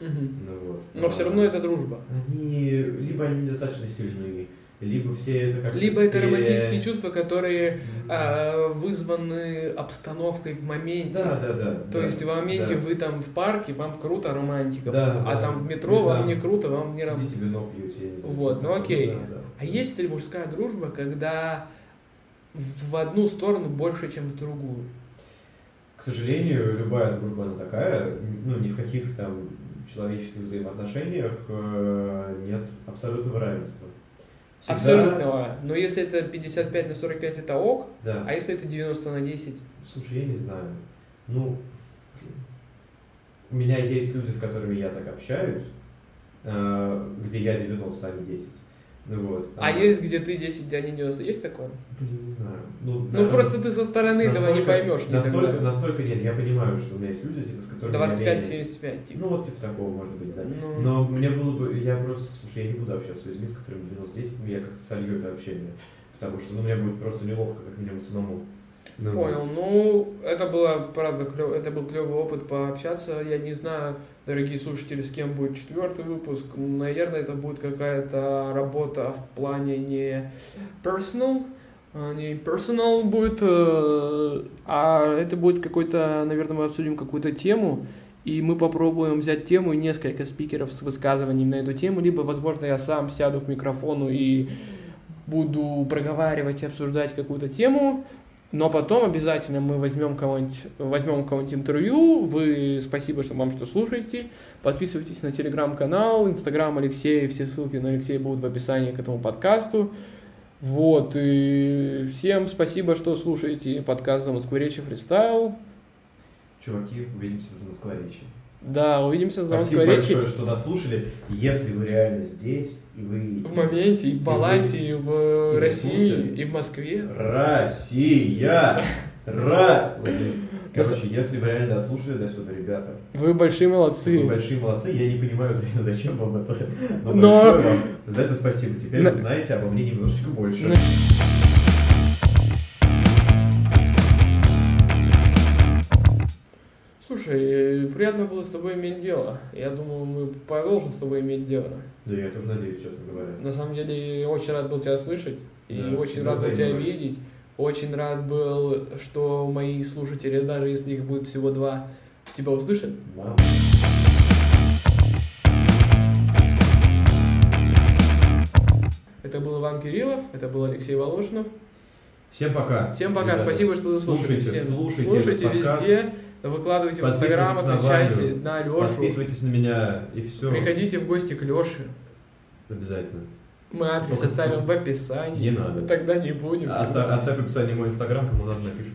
Мгм. Ну, вот. Но все А, равно это дружба. Они, либо они недостаточно сильны, либо все это как Либо это романтические чувства, которые а, вызваны обстановкой в моменте. Да, да, да. То да, есть в моменте да. вы там в парке, вам круто романтика, Да, а да. там в метро Да. вам не круто, вам не романтика. Сидите вино пьете, я не знаю. Вот, ну окей. Да, да. А есть ли мужская дружба, когда в одну сторону больше, чем в другую? К сожалению, любая дружба, она такая, ну, ни в каких там человеческих взаимоотношениях э, нет абсолютного равенства. Всегда- Абсолютного. Но если это 55 на 45, это ок, Да. а если это 90 на 10? Слушай, я не знаю. Ну, у меня есть люди, с которыми я так общаюсь, э, где я 90, а не 10. Ну вот. А есть, где ты 10, а не 90? Есть такое? Блин, не знаю. Ну, Ну, наверное, просто ты со стороны этого не поймешь Настолько, никогда. настолько нет. Я понимаю, что у меня есть люди, с которыми я менее- 25-75, типа. Ну, вот типа такого, может быть, да. Ну. Но мне было бы, я просто, слушай, я не буду общаться с людьми, с которыми 90-10, я как-то солью это общение. Потому что, ну, мне будет просто неловко, как минимум, самому. Ну, Понял. Ну, это было, правда, клёв... это был клевый опыт пообщаться. Я не знаю, дорогие слушатели, с кем будет четвертый выпуск. Наверное, это будет какая-то работа в плане не personal, а не personal будет, э, а это будет какой-то, наверное, мы обсудим какую-то тему. и мы попробуем взять тему и несколько спикеров с высказываниями на эту тему, либо, возможно, я сам сяду к микрофону и буду проговаривать и обсуждать какую-то тему, но потом обязательно мы возьмем кого-нибудь, возьмем кого-нибудь интервью. Вы спасибо, что вам что слушаете. Подписывайтесь на телеграм-канал, инстаграм Алексея. Все ссылки на Алексея будут в описании к этому подкасту. Вот, и всем спасибо, что слушаете подкаст «За фристайл». Чуваки, увидимся за Москворечье. Да, увидимся за Спасибо Москворечье. большое, что нас слушали. Если вы реально здесь, и вы... В моменте, и в балансе, и в и в России, и в Москве. Россия! Раз! Вот здесь. Короче, если вы реально дослушали до сюда, ребята, Вы большие молодцы. вы большие молодцы. Я не понимаю, зачем вам это. Но, Но- вам за это спасибо. Теперь На- вы знаете обо мне немножечко больше. На- Слушай, э, приятно было с тобой иметь дело. Я думаю, мы продолжим с тобой иметь дело. Да, я тоже надеюсь, честно говоря. На самом деле, очень рад был тебя слышать. И Да, очень рад был тебя видеть. Очень рад был, что мои слушатели, даже если их будет всего два, тебя услышат. Это был Иван Кириллов, это был Алексей Волошинов. Всем пока. Всем пока, ребята. спасибо, что заслушали. Слушайте, Всем. слушайте слушайте подкаст. везде, выкладывайте в Инстаграм, Подписывайтесь на на Лешу. Подписывайтесь на меня и все. Приходите в гости к Леше. Обязательно. Мы адрес Только- оставим в описании. Не надо. Тогда не будем. Оставь, оставь в описании мой инстаграм, кому надо напишут.